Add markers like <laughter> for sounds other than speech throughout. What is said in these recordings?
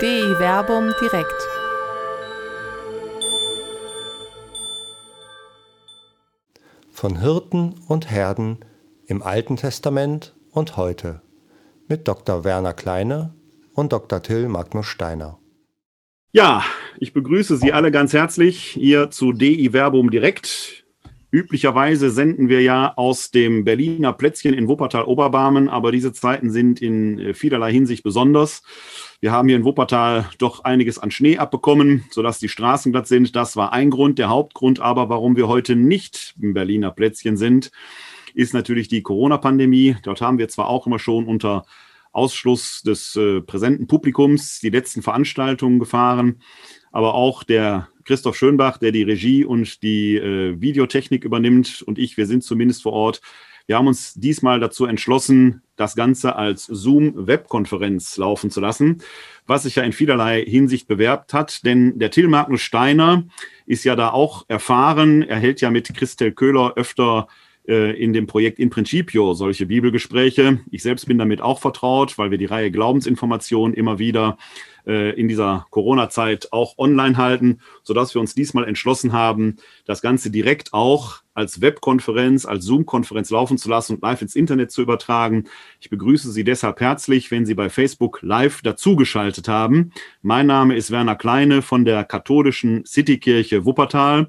DI Werbung direkt. Von Hirten und Herden im Alten Testament und heute mit Dr. Werner Kleine und Dr. Till Magnus Steiner. Ja, ich begrüße Sie alle ganz herzlich hier zu DI Werbung direkt. Üblicherweise senden wir ja aus dem Berliner Plätzchen in Wuppertal-Oberbarmen, aber diese Zeiten sind in äh, vielerlei Hinsicht besonders. Wir haben hier in Wuppertal doch einiges an Schnee abbekommen, sodass die Straßen glatt sind. Das war ein Grund. Der Hauptgrund aber, warum wir heute nicht im Berliner Plätzchen sind, ist natürlich die Corona-Pandemie. Dort haben wir zwar auch immer schon unter Ausschluss des äh, präsenten Publikums die letzten Veranstaltungen gefahren, aber auch der Christoph Schönbach, der die Regie und die äh, Videotechnik übernimmt und ich, wir sind zumindest vor Ort. Wir haben uns diesmal dazu entschlossen, das Ganze als Zoom-Webkonferenz laufen zu lassen, was sich ja in vielerlei Hinsicht bewerbt hat, denn der Till Magnus Steiner ist ja da auch erfahren. Er hält ja mit Christel Köhler öfter äh, in dem Projekt In Principio solche Bibelgespräche. Ich selbst bin damit auch vertraut, weil wir die Reihe Glaubensinformation immer wieder äh, in dieser Corona-Zeit auch online halten, sodass wir uns diesmal entschlossen haben, das Ganze direkt auch als Webkonferenz, als Zoom-Konferenz laufen zu lassen und live ins Internet zu übertragen. Ich begrüße Sie deshalb herzlich, wenn Sie bei Facebook live dazugeschaltet haben. Mein Name ist Werner Kleine von der katholischen Citykirche Wuppertal.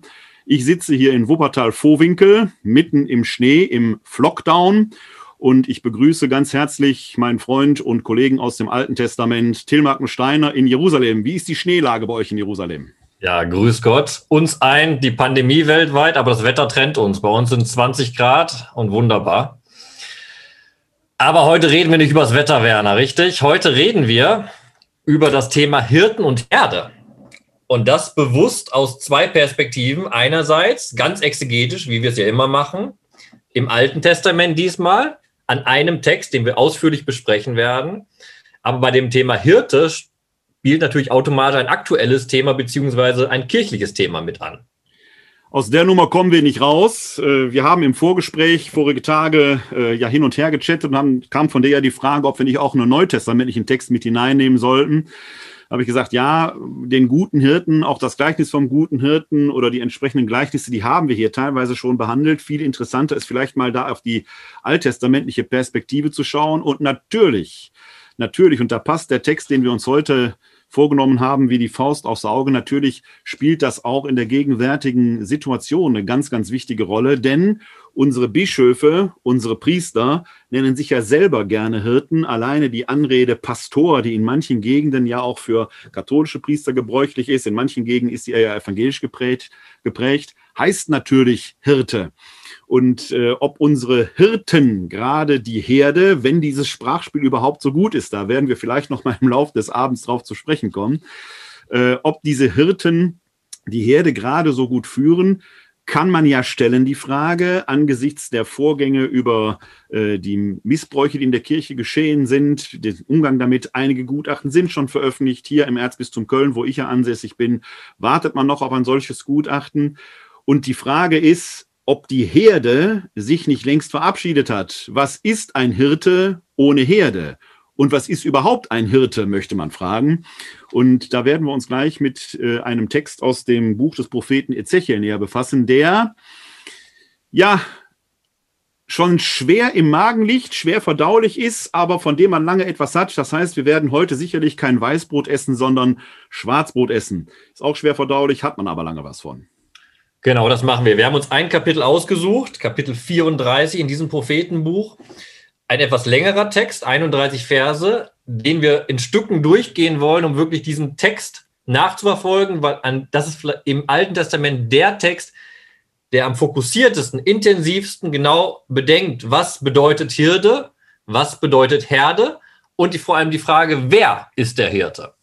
Ich sitze hier in Wuppertal-Vohwinkel, mitten im Schnee, im Flockdown. Und ich begrüße ganz herzlich meinen Freund und Kollegen aus dem Alten Testament, Tilmarken Steiner in Jerusalem. Wie ist die Schneelage bei euch in Jerusalem? Ja, grüß Gott. Uns ein, die Pandemie weltweit, aber das Wetter trennt uns. Bei uns sind 20 Grad und wunderbar. Aber heute reden wir nicht über das Wetter, Werner, richtig? Heute reden wir über das Thema Hirten und Herde. Und das bewusst aus zwei Perspektiven. Einerseits ganz exegetisch, wie wir es ja immer machen, im Alten Testament diesmal, an einem Text, den wir ausführlich besprechen werden. Aber bei dem Thema Hirte spielt natürlich automatisch ein aktuelles Thema beziehungsweise ein kirchliches Thema mit an. Aus der Nummer kommen wir nicht raus. Äh, wir haben im Vorgespräch vorige Tage äh, ja hin und her gechattet und haben, kam von der ja die Frage, ob wir nicht auch einen neutestamentlichen Text mit hineinnehmen sollten habe ich gesagt, ja, den guten Hirten, auch das Gleichnis vom guten Hirten oder die entsprechenden Gleichnisse, die haben wir hier teilweise schon behandelt. Viel interessanter ist vielleicht mal da auf die alttestamentliche Perspektive zu schauen. Und natürlich, natürlich, und da passt der Text, den wir uns heute vorgenommen haben, wie die Faust aufs Auge. Natürlich spielt das auch in der gegenwärtigen Situation eine ganz, ganz wichtige Rolle, denn unsere Bischöfe, unsere Priester nennen sich ja selber gerne Hirten. Alleine die Anrede Pastor, die in manchen Gegenden ja auch für katholische Priester gebräuchlich ist, in manchen Gegenden ist sie ja evangelisch geprägt, geprägt heißt natürlich Hirte und äh, ob unsere Hirten, gerade die Herde, wenn dieses Sprachspiel überhaupt so gut ist, da werden wir vielleicht noch mal im Laufe des Abends drauf zu sprechen kommen, äh, ob diese Hirten die Herde gerade so gut führen, kann man ja stellen, die Frage, angesichts der Vorgänge über äh, die Missbräuche, die in der Kirche geschehen sind, den Umgang damit. Einige Gutachten sind schon veröffentlicht. Hier im Erzbistum Köln, wo ich ja ansässig bin, wartet man noch auf ein solches Gutachten. Und die Frage ist, ob die Herde sich nicht längst verabschiedet hat. Was ist ein Hirte ohne Herde? Und was ist überhaupt ein Hirte, möchte man fragen. Und da werden wir uns gleich mit äh, einem Text aus dem Buch des Propheten Ezechiel näher befassen, der ja schon schwer im Magen liegt, schwer verdaulich ist, aber von dem man lange etwas hat. Das heißt, wir werden heute sicherlich kein Weißbrot essen, sondern Schwarzbrot essen. Ist auch schwer verdaulich, hat man aber lange was von. Genau, das machen wir. Wir haben uns ein Kapitel ausgesucht, Kapitel 34 in diesem Prophetenbuch. Ein etwas längerer Text, 31 Verse, den wir in Stücken durchgehen wollen, um wirklich diesen Text nachzuverfolgen, weil an, das ist im Alten Testament der Text, der am fokussiertesten, intensivsten genau bedenkt, was bedeutet Hirte, was bedeutet Herde und die, vor allem die Frage, wer ist der Hirte?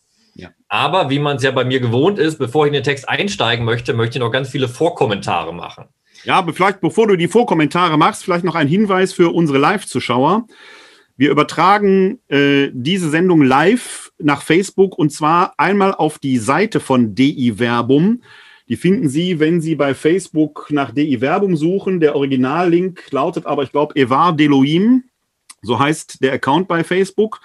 Aber wie man es ja bei mir gewohnt ist, bevor ich in den Text einsteigen möchte, möchte ich noch ganz viele Vorkommentare machen. Ja, vielleicht bevor du die Vorkommentare machst, vielleicht noch ein Hinweis für unsere Live-Zuschauer. Wir übertragen äh, diese Sendung live nach Facebook und zwar einmal auf die Seite von DI Werbung. Die finden Sie, wenn Sie bei Facebook nach DI Werbung suchen. Der Originallink lautet aber, ich glaube, Evar Deloim. So heißt der Account bei Facebook.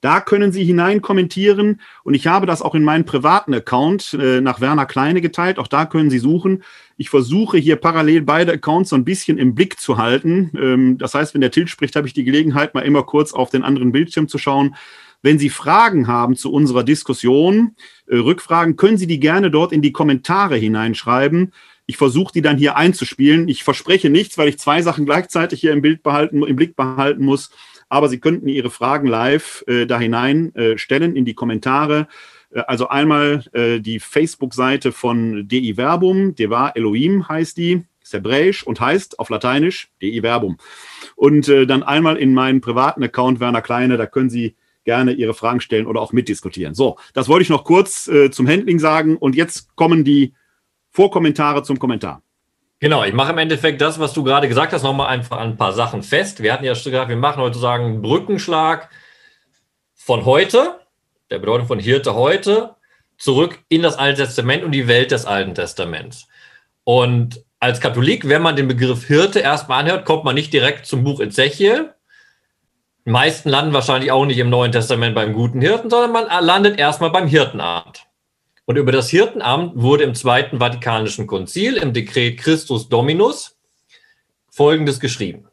Da können Sie hinein kommentieren und ich habe das auch in meinen privaten Account äh, nach Werner Kleine geteilt. Auch da können Sie suchen. Ich versuche hier parallel beide Accounts so ein bisschen im Blick zu halten. Ähm, das heißt, wenn der Till spricht, habe ich die Gelegenheit, mal immer kurz auf den anderen Bildschirm zu schauen. Wenn Sie Fragen haben zu unserer Diskussion, äh, Rückfragen, können Sie die gerne dort in die Kommentare hineinschreiben. Ich versuche die dann hier einzuspielen. Ich verspreche nichts, weil ich zwei Sachen gleichzeitig hier im Bild behalten, im Blick behalten muss aber Sie könnten Ihre Fragen live äh, da hinein äh, stellen in die Kommentare. Äh, also einmal äh, die Facebook-Seite von DI Verbum, Deva Elohim heißt die, ist hebräisch und heißt auf Lateinisch DI Verbum. Und äh, dann einmal in meinen privaten Account Werner Kleine, da können Sie gerne Ihre Fragen stellen oder auch mitdiskutieren. So, das wollte ich noch kurz äh, zum Handling sagen und jetzt kommen die Vorkommentare zum Kommentar. Genau, ich mache im Endeffekt das, was du gerade gesagt hast, nochmal einfach ein paar Sachen fest. Wir hatten ja schon gesagt, wir machen heute sozusagen einen Brückenschlag von heute, der Bedeutung von Hirte heute, zurück in das Alte Testament und die Welt des Alten Testaments. Und als Katholik, wenn man den Begriff Hirte erstmal anhört, kommt man nicht direkt zum Buch Ezechiel. Die meisten landen wahrscheinlich auch nicht im Neuen Testament beim guten Hirten, sondern man landet erstmal beim Hirtenamt. Und über das Hirtenamt wurde im Zweiten Vatikanischen Konzil im Dekret Christus Dominus Folgendes geschrieben.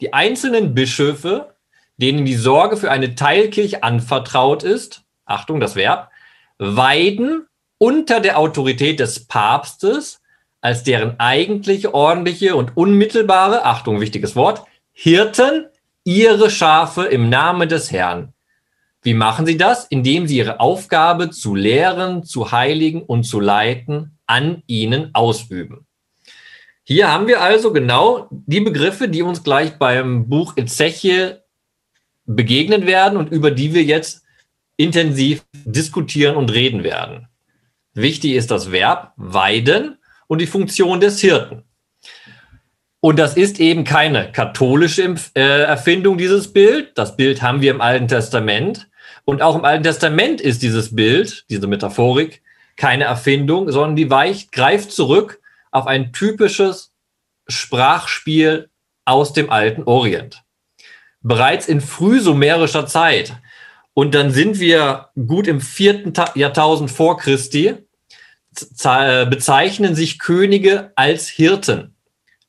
Die einzelnen Bischöfe, denen die Sorge für eine Teilkirche anvertraut ist, Achtung, das Verb, weiden unter der Autorität des Papstes als deren eigentliche, ordentliche und unmittelbare, Achtung, wichtiges Wort, Hirten ihre Schafe im Namen des Herrn wie machen sie das? Indem sie ihre Aufgabe zu lehren, zu heiligen und zu leiten an ihnen ausüben. Hier haben wir also genau die Begriffe, die uns gleich beim Buch Ezechiel begegnen werden und über die wir jetzt intensiv diskutieren und reden werden. Wichtig ist das Verb weiden und die Funktion des Hirten. Und das ist eben keine katholische äh, Erfindung, dieses Bild. Das Bild haben wir im Alten Testament. Und auch im Alten Testament ist dieses Bild, diese Metaphorik, keine Erfindung, sondern die weicht, greift zurück auf ein typisches Sprachspiel aus dem alten Orient. Bereits in frühsumerischer Zeit, und dann sind wir gut im vierten Jahrtausend vor Christi, bezeichnen sich Könige als Hirten.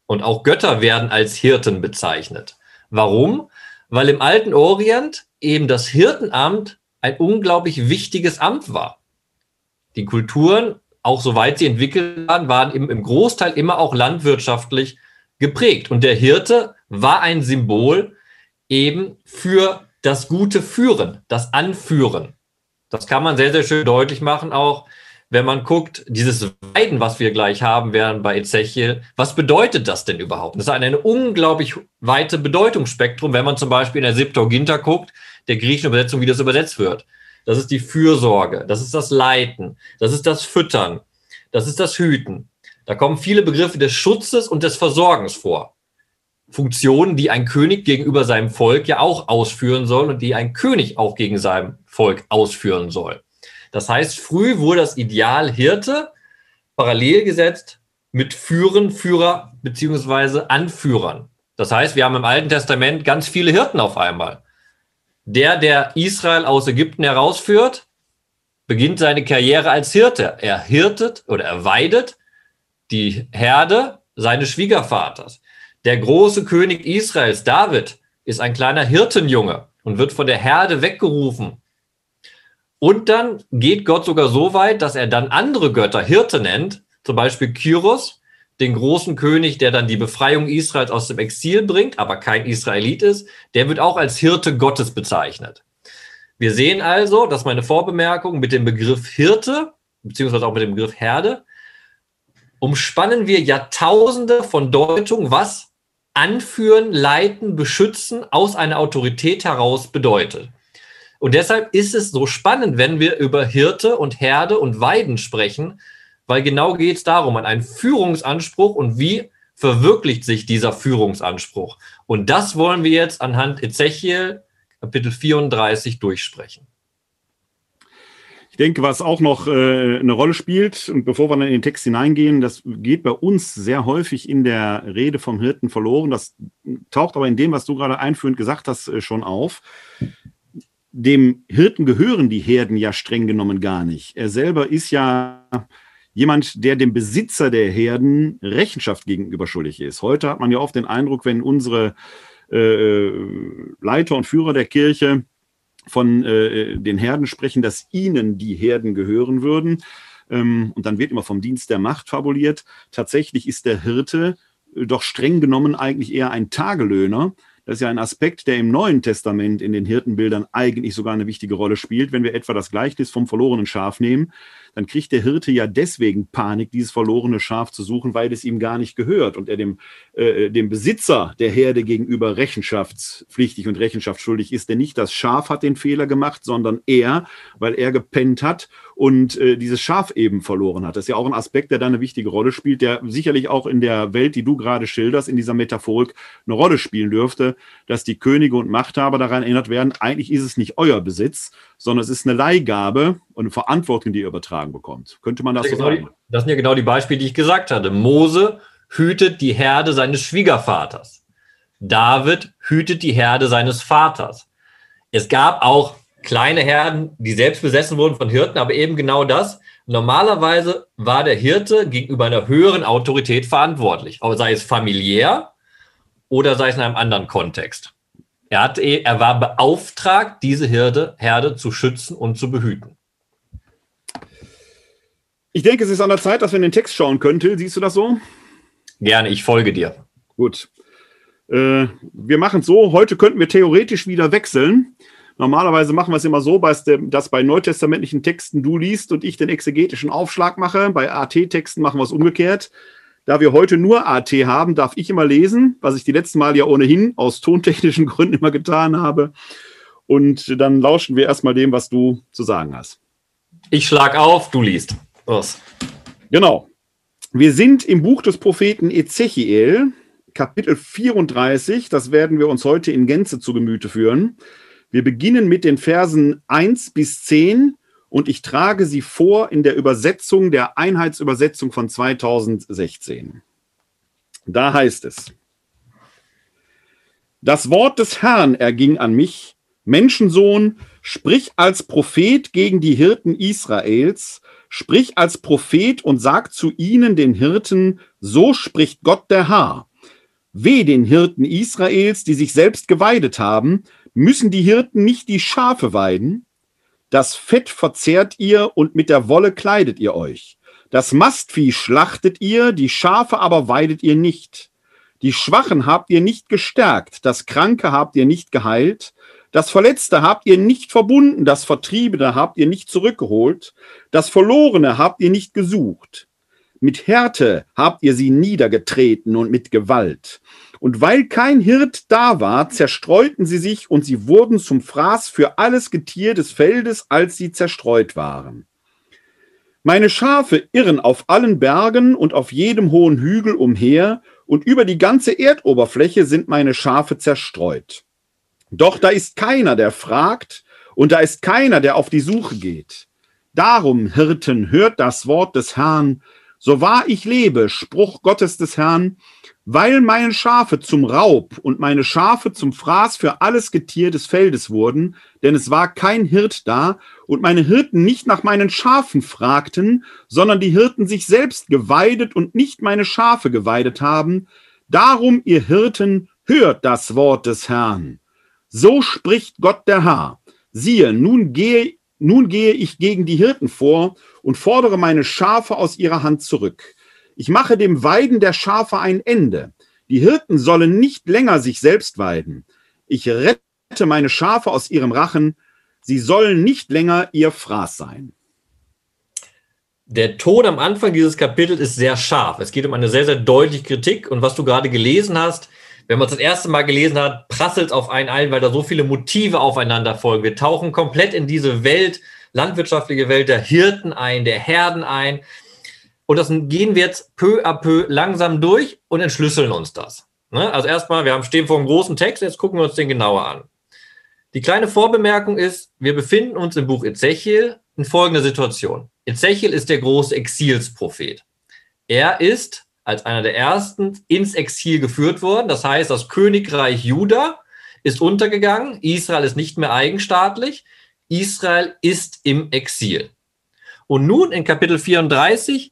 Und auch Götter werden als Hirten bezeichnet. Warum? Weil im alten Orient eben das Hirtenamt ein unglaublich wichtiges Amt war. Die Kulturen, auch soweit sie entwickelt waren, waren im, im Großteil immer auch landwirtschaftlich geprägt. Und der Hirte war ein Symbol eben für das gute Führen, das Anführen. Das kann man sehr, sehr schön deutlich machen, auch wenn man guckt, dieses Weiden, was wir gleich haben werden bei Ezechiel, was bedeutet das denn überhaupt? Das ist ein, ein unglaublich weite Bedeutungsspektrum, wenn man zum Beispiel in der Septuaginta guckt, der griechischen Übersetzung, wie das übersetzt wird. Das ist die Fürsorge, das ist das Leiten, das ist das Füttern, das ist das Hüten. Da kommen viele Begriffe des Schutzes und des Versorgens vor. Funktionen, die ein König gegenüber seinem Volk ja auch ausführen soll und die ein König auch gegen sein Volk ausführen soll. Das heißt, früh wurde das Ideal Hirte parallel gesetzt mit Führen, Führer beziehungsweise Anführern. Das heißt, wir haben im Alten Testament ganz viele Hirten auf einmal. Der, der Israel aus Ägypten herausführt, beginnt seine Karriere als Hirte. Er hirtet oder er weidet die Herde seines Schwiegervaters. Der große König Israels, David, ist ein kleiner Hirtenjunge und wird von der Herde weggerufen. Und dann geht Gott sogar so weit, dass er dann andere Götter Hirte nennt, zum Beispiel Kyros, den großen König, der dann die Befreiung Israels aus dem Exil bringt, aber kein Israelit ist, der wird auch als Hirte Gottes bezeichnet. Wir sehen also, dass meine Vorbemerkung mit dem Begriff Hirte, beziehungsweise auch mit dem Begriff Herde, umspannen wir Jahrtausende von Deutung, was anführen, leiten, beschützen aus einer Autorität heraus bedeutet. Und deshalb ist es so spannend, wenn wir über Hirte und Herde und Weiden sprechen, weil genau geht es darum, an einen Führungsanspruch und wie verwirklicht sich dieser Führungsanspruch. Und das wollen wir jetzt anhand Ezechiel Kapitel 34 durchsprechen. Ich denke, was auch noch äh, eine Rolle spielt, und bevor wir dann in den Text hineingehen, das geht bei uns sehr häufig in der Rede vom Hirten verloren. Das taucht aber in dem, was du gerade einführend gesagt hast, äh, schon auf. Dem Hirten gehören die Herden ja streng genommen gar nicht. Er selber ist ja jemand, der dem Besitzer der Herden Rechenschaft gegenüber schuldig ist. Heute hat man ja oft den Eindruck, wenn unsere äh, Leiter und Führer der Kirche von äh, den Herden sprechen, dass ihnen die Herden gehören würden. Ähm, und dann wird immer vom Dienst der Macht fabuliert. Tatsächlich ist der Hirte äh, doch streng genommen eigentlich eher ein Tagelöhner. Das ist ja ein Aspekt, der im Neuen Testament in den Hirtenbildern eigentlich sogar eine wichtige Rolle spielt. Wenn wir etwa das Gleichnis vom verlorenen Schaf nehmen, dann kriegt der Hirte ja deswegen Panik, dieses verlorene Schaf zu suchen, weil es ihm gar nicht gehört und er dem, äh, dem Besitzer der Herde gegenüber rechenschaftspflichtig und rechenschaftsschuldig ist. Denn nicht das Schaf hat den Fehler gemacht, sondern er, weil er gepennt hat und äh, dieses Schaf eben verloren hat. Das ist ja auch ein Aspekt, der da eine wichtige Rolle spielt, der sicherlich auch in der Welt, die du gerade schilderst, in dieser Metaphorik eine Rolle spielen dürfte, dass die Könige und Machthaber daran erinnert werden, eigentlich ist es nicht euer Besitz, sondern es ist eine Leihgabe und eine Verantwortung, die ihr übertragen bekommt. Könnte man das, das so sagen? Die, das sind ja genau die Beispiele, die ich gesagt hatte. Mose hütet die Herde seines Schwiegervaters. David hütet die Herde seines Vaters. Es gab auch kleine Herden, die selbst besessen wurden von Hirten, aber eben genau das. Normalerweise war der Hirte gegenüber einer höheren Autorität verantwortlich, sei es familiär oder sei es in einem anderen Kontext. Er, hat, er war beauftragt, diese Herde, Herde zu schützen und zu behüten. Ich denke, es ist an der Zeit, dass wir in den Text schauen können. Till, siehst du das so? Gerne, ich folge dir. Gut. Äh, wir machen es so. Heute könnten wir theoretisch wieder wechseln. Normalerweise machen wir es immer so, dass bei neutestamentlichen Texten du liest und ich den exegetischen Aufschlag mache. Bei AT-Texten machen wir es umgekehrt. Da wir heute nur AT haben, darf ich immer lesen, was ich die letzten Mal ja ohnehin aus tontechnischen <laughs> Gründen immer getan habe. Und dann lauschen wir erstmal dem, was du zu sagen hast. Ich schlag auf, du liest. Los. Genau. Wir sind im Buch des Propheten Ezechiel, Kapitel 34. Das werden wir uns heute in Gänze zu Gemüte führen. Wir beginnen mit den Versen 1 bis 10 und ich trage sie vor in der Übersetzung der Einheitsübersetzung von 2016. Da heißt es, das Wort des Herrn erging an mich, Menschensohn, sprich als Prophet gegen die Hirten Israels, sprich als Prophet und sag zu ihnen, den Hirten, so spricht Gott der Herr. Weh den Hirten Israels, die sich selbst geweidet haben, müssen die Hirten nicht die Schafe weiden? Das Fett verzehrt ihr und mit der Wolle kleidet ihr euch. Das Mastvieh schlachtet ihr, die Schafe aber weidet ihr nicht. Die Schwachen habt ihr nicht gestärkt, das Kranke habt ihr nicht geheilt, das Verletzte habt ihr nicht verbunden, das Vertriebene habt ihr nicht zurückgeholt, das Verlorene habt ihr nicht gesucht. Mit Härte habt ihr sie niedergetreten und mit Gewalt. Und weil kein Hirt da war, zerstreuten sie sich und sie wurden zum Fraß für alles Getier des Feldes, als sie zerstreut waren. Meine Schafe irren auf allen Bergen und auf jedem hohen Hügel umher, und über die ganze Erdoberfläche sind meine Schafe zerstreut. Doch da ist keiner, der fragt, und da ist keiner, der auf die Suche geht. Darum, Hirten, hört das Wort des Herrn, so wahr ich lebe, Spruch Gottes des Herrn, weil meine Schafe zum Raub und meine Schafe zum Fraß für alles Getier des Feldes wurden, denn es war kein Hirt da, und meine Hirten nicht nach meinen Schafen fragten, sondern die Hirten sich selbst geweidet und nicht meine Schafe geweidet haben, darum, ihr Hirten, hört das Wort des Herrn. So spricht Gott der Herr. Siehe, nun gehe, nun gehe ich gegen die Hirten vor und fordere meine Schafe aus ihrer Hand zurück ich mache dem Weiden der Schafe ein Ende. Die Hirten sollen nicht länger sich selbst weiden. Ich rette meine Schafe aus ihrem Rachen. Sie sollen nicht länger ihr Fraß sein. Der Ton am Anfang dieses Kapitels ist sehr scharf. Es geht um eine sehr, sehr deutliche Kritik. Und was du gerade gelesen hast, wenn man es das erste Mal gelesen hat, prasselt es auf einen ein, weil da so viele Motive aufeinander folgen. Wir tauchen komplett in diese Welt, landwirtschaftliche Welt der Hirten ein, der Herden ein. Und das gehen wir jetzt peu à peu langsam durch und entschlüsseln uns das. Ne? Also erstmal, wir stehen vor einem großen Text, jetzt gucken wir uns den genauer an. Die kleine Vorbemerkung ist, wir befinden uns im Buch Ezechiel in folgender Situation. Ezechiel ist der große Exilsprophet. Er ist als einer der ersten ins Exil geführt worden. Das heißt, das Königreich Juda ist untergegangen, Israel ist nicht mehr eigenstaatlich, Israel ist im Exil. Und nun in Kapitel 34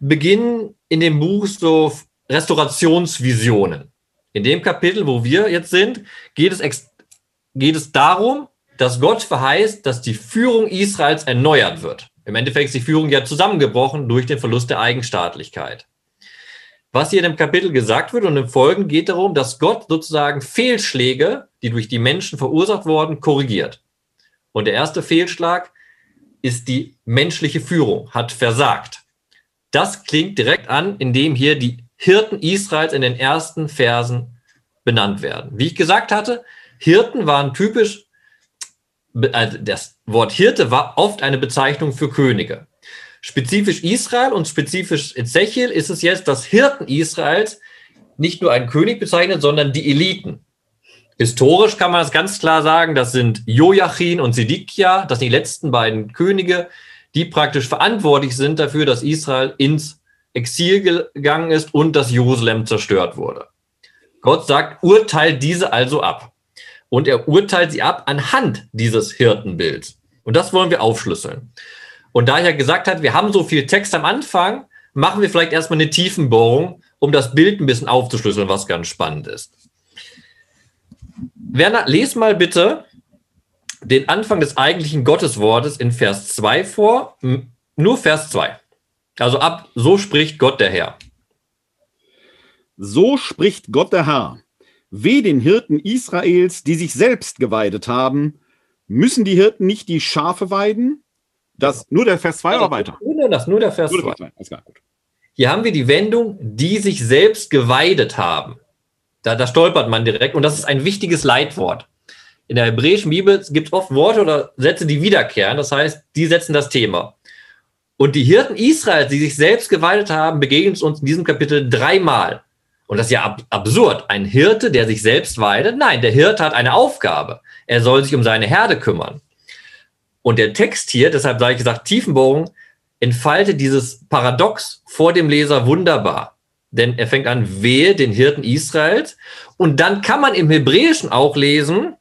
beginnen in dem Buch so Restaurationsvisionen. In dem Kapitel, wo wir jetzt sind, geht es, geht es darum, dass Gott verheißt, dass die Führung Israels erneuert wird. Im Endeffekt ist die Führung ja zusammengebrochen durch den Verlust der Eigenstaatlichkeit. Was hier in dem Kapitel gesagt wird und im Folgen geht darum, dass Gott sozusagen Fehlschläge, die durch die Menschen verursacht wurden, korrigiert. Und der erste Fehlschlag ist die menschliche Führung, hat versagt. Das klingt direkt an, indem hier die Hirten Israels in den ersten Versen benannt werden. Wie ich gesagt hatte, Hirten waren typisch, also das Wort Hirte war oft eine Bezeichnung für Könige. Spezifisch Israel und spezifisch Ezechiel ist es jetzt, dass Hirten Israels nicht nur einen König bezeichnet, sondern die Eliten. Historisch kann man das ganz klar sagen, das sind Joachim und Sidikja, das sind die letzten beiden Könige, die praktisch verantwortlich sind dafür, dass Israel ins Exil gegangen ist und dass Jerusalem zerstört wurde. Gott sagt, urteilt diese also ab. Und er urteilt sie ab anhand dieses Hirtenbilds. Und das wollen wir aufschlüsseln. Und da er gesagt hat, wir haben so viel Text am Anfang, machen wir vielleicht erstmal eine Tiefenbohrung, um das Bild ein bisschen aufzuschlüsseln, was ganz spannend ist. Werner, les mal bitte den Anfang des eigentlichen Gotteswortes in Vers 2 vor. Nur Vers 2. Also ab, so spricht Gott der Herr. So spricht Gott der Herr. Weh den Hirten Israels, die sich selbst geweidet haben. Müssen die Hirten nicht die Schafe weiden? Das, nur der Vers 2 also, oder weiter? Nur das, nur der Vers 2. Hier haben wir die Wendung, die sich selbst geweidet haben. Da, da stolpert man direkt und das ist ein wichtiges Leitwort in der hebräischen Bibel gibt es oft Worte oder Sätze, die wiederkehren. Das heißt, die setzen das Thema. Und die Hirten Israels, die sich selbst geweidet haben, begegnen uns in diesem Kapitel dreimal. Und das ist ja ab absurd. Ein Hirte, der sich selbst weidet? Nein, der Hirte hat eine Aufgabe. Er soll sich um seine Herde kümmern. Und der Text hier, deshalb sage ich gesagt, Tiefenbohrung, entfaltet dieses Paradox vor dem Leser wunderbar. Denn er fängt an, wehe den Hirten Israels. Und dann kann man im Hebräischen auch lesen,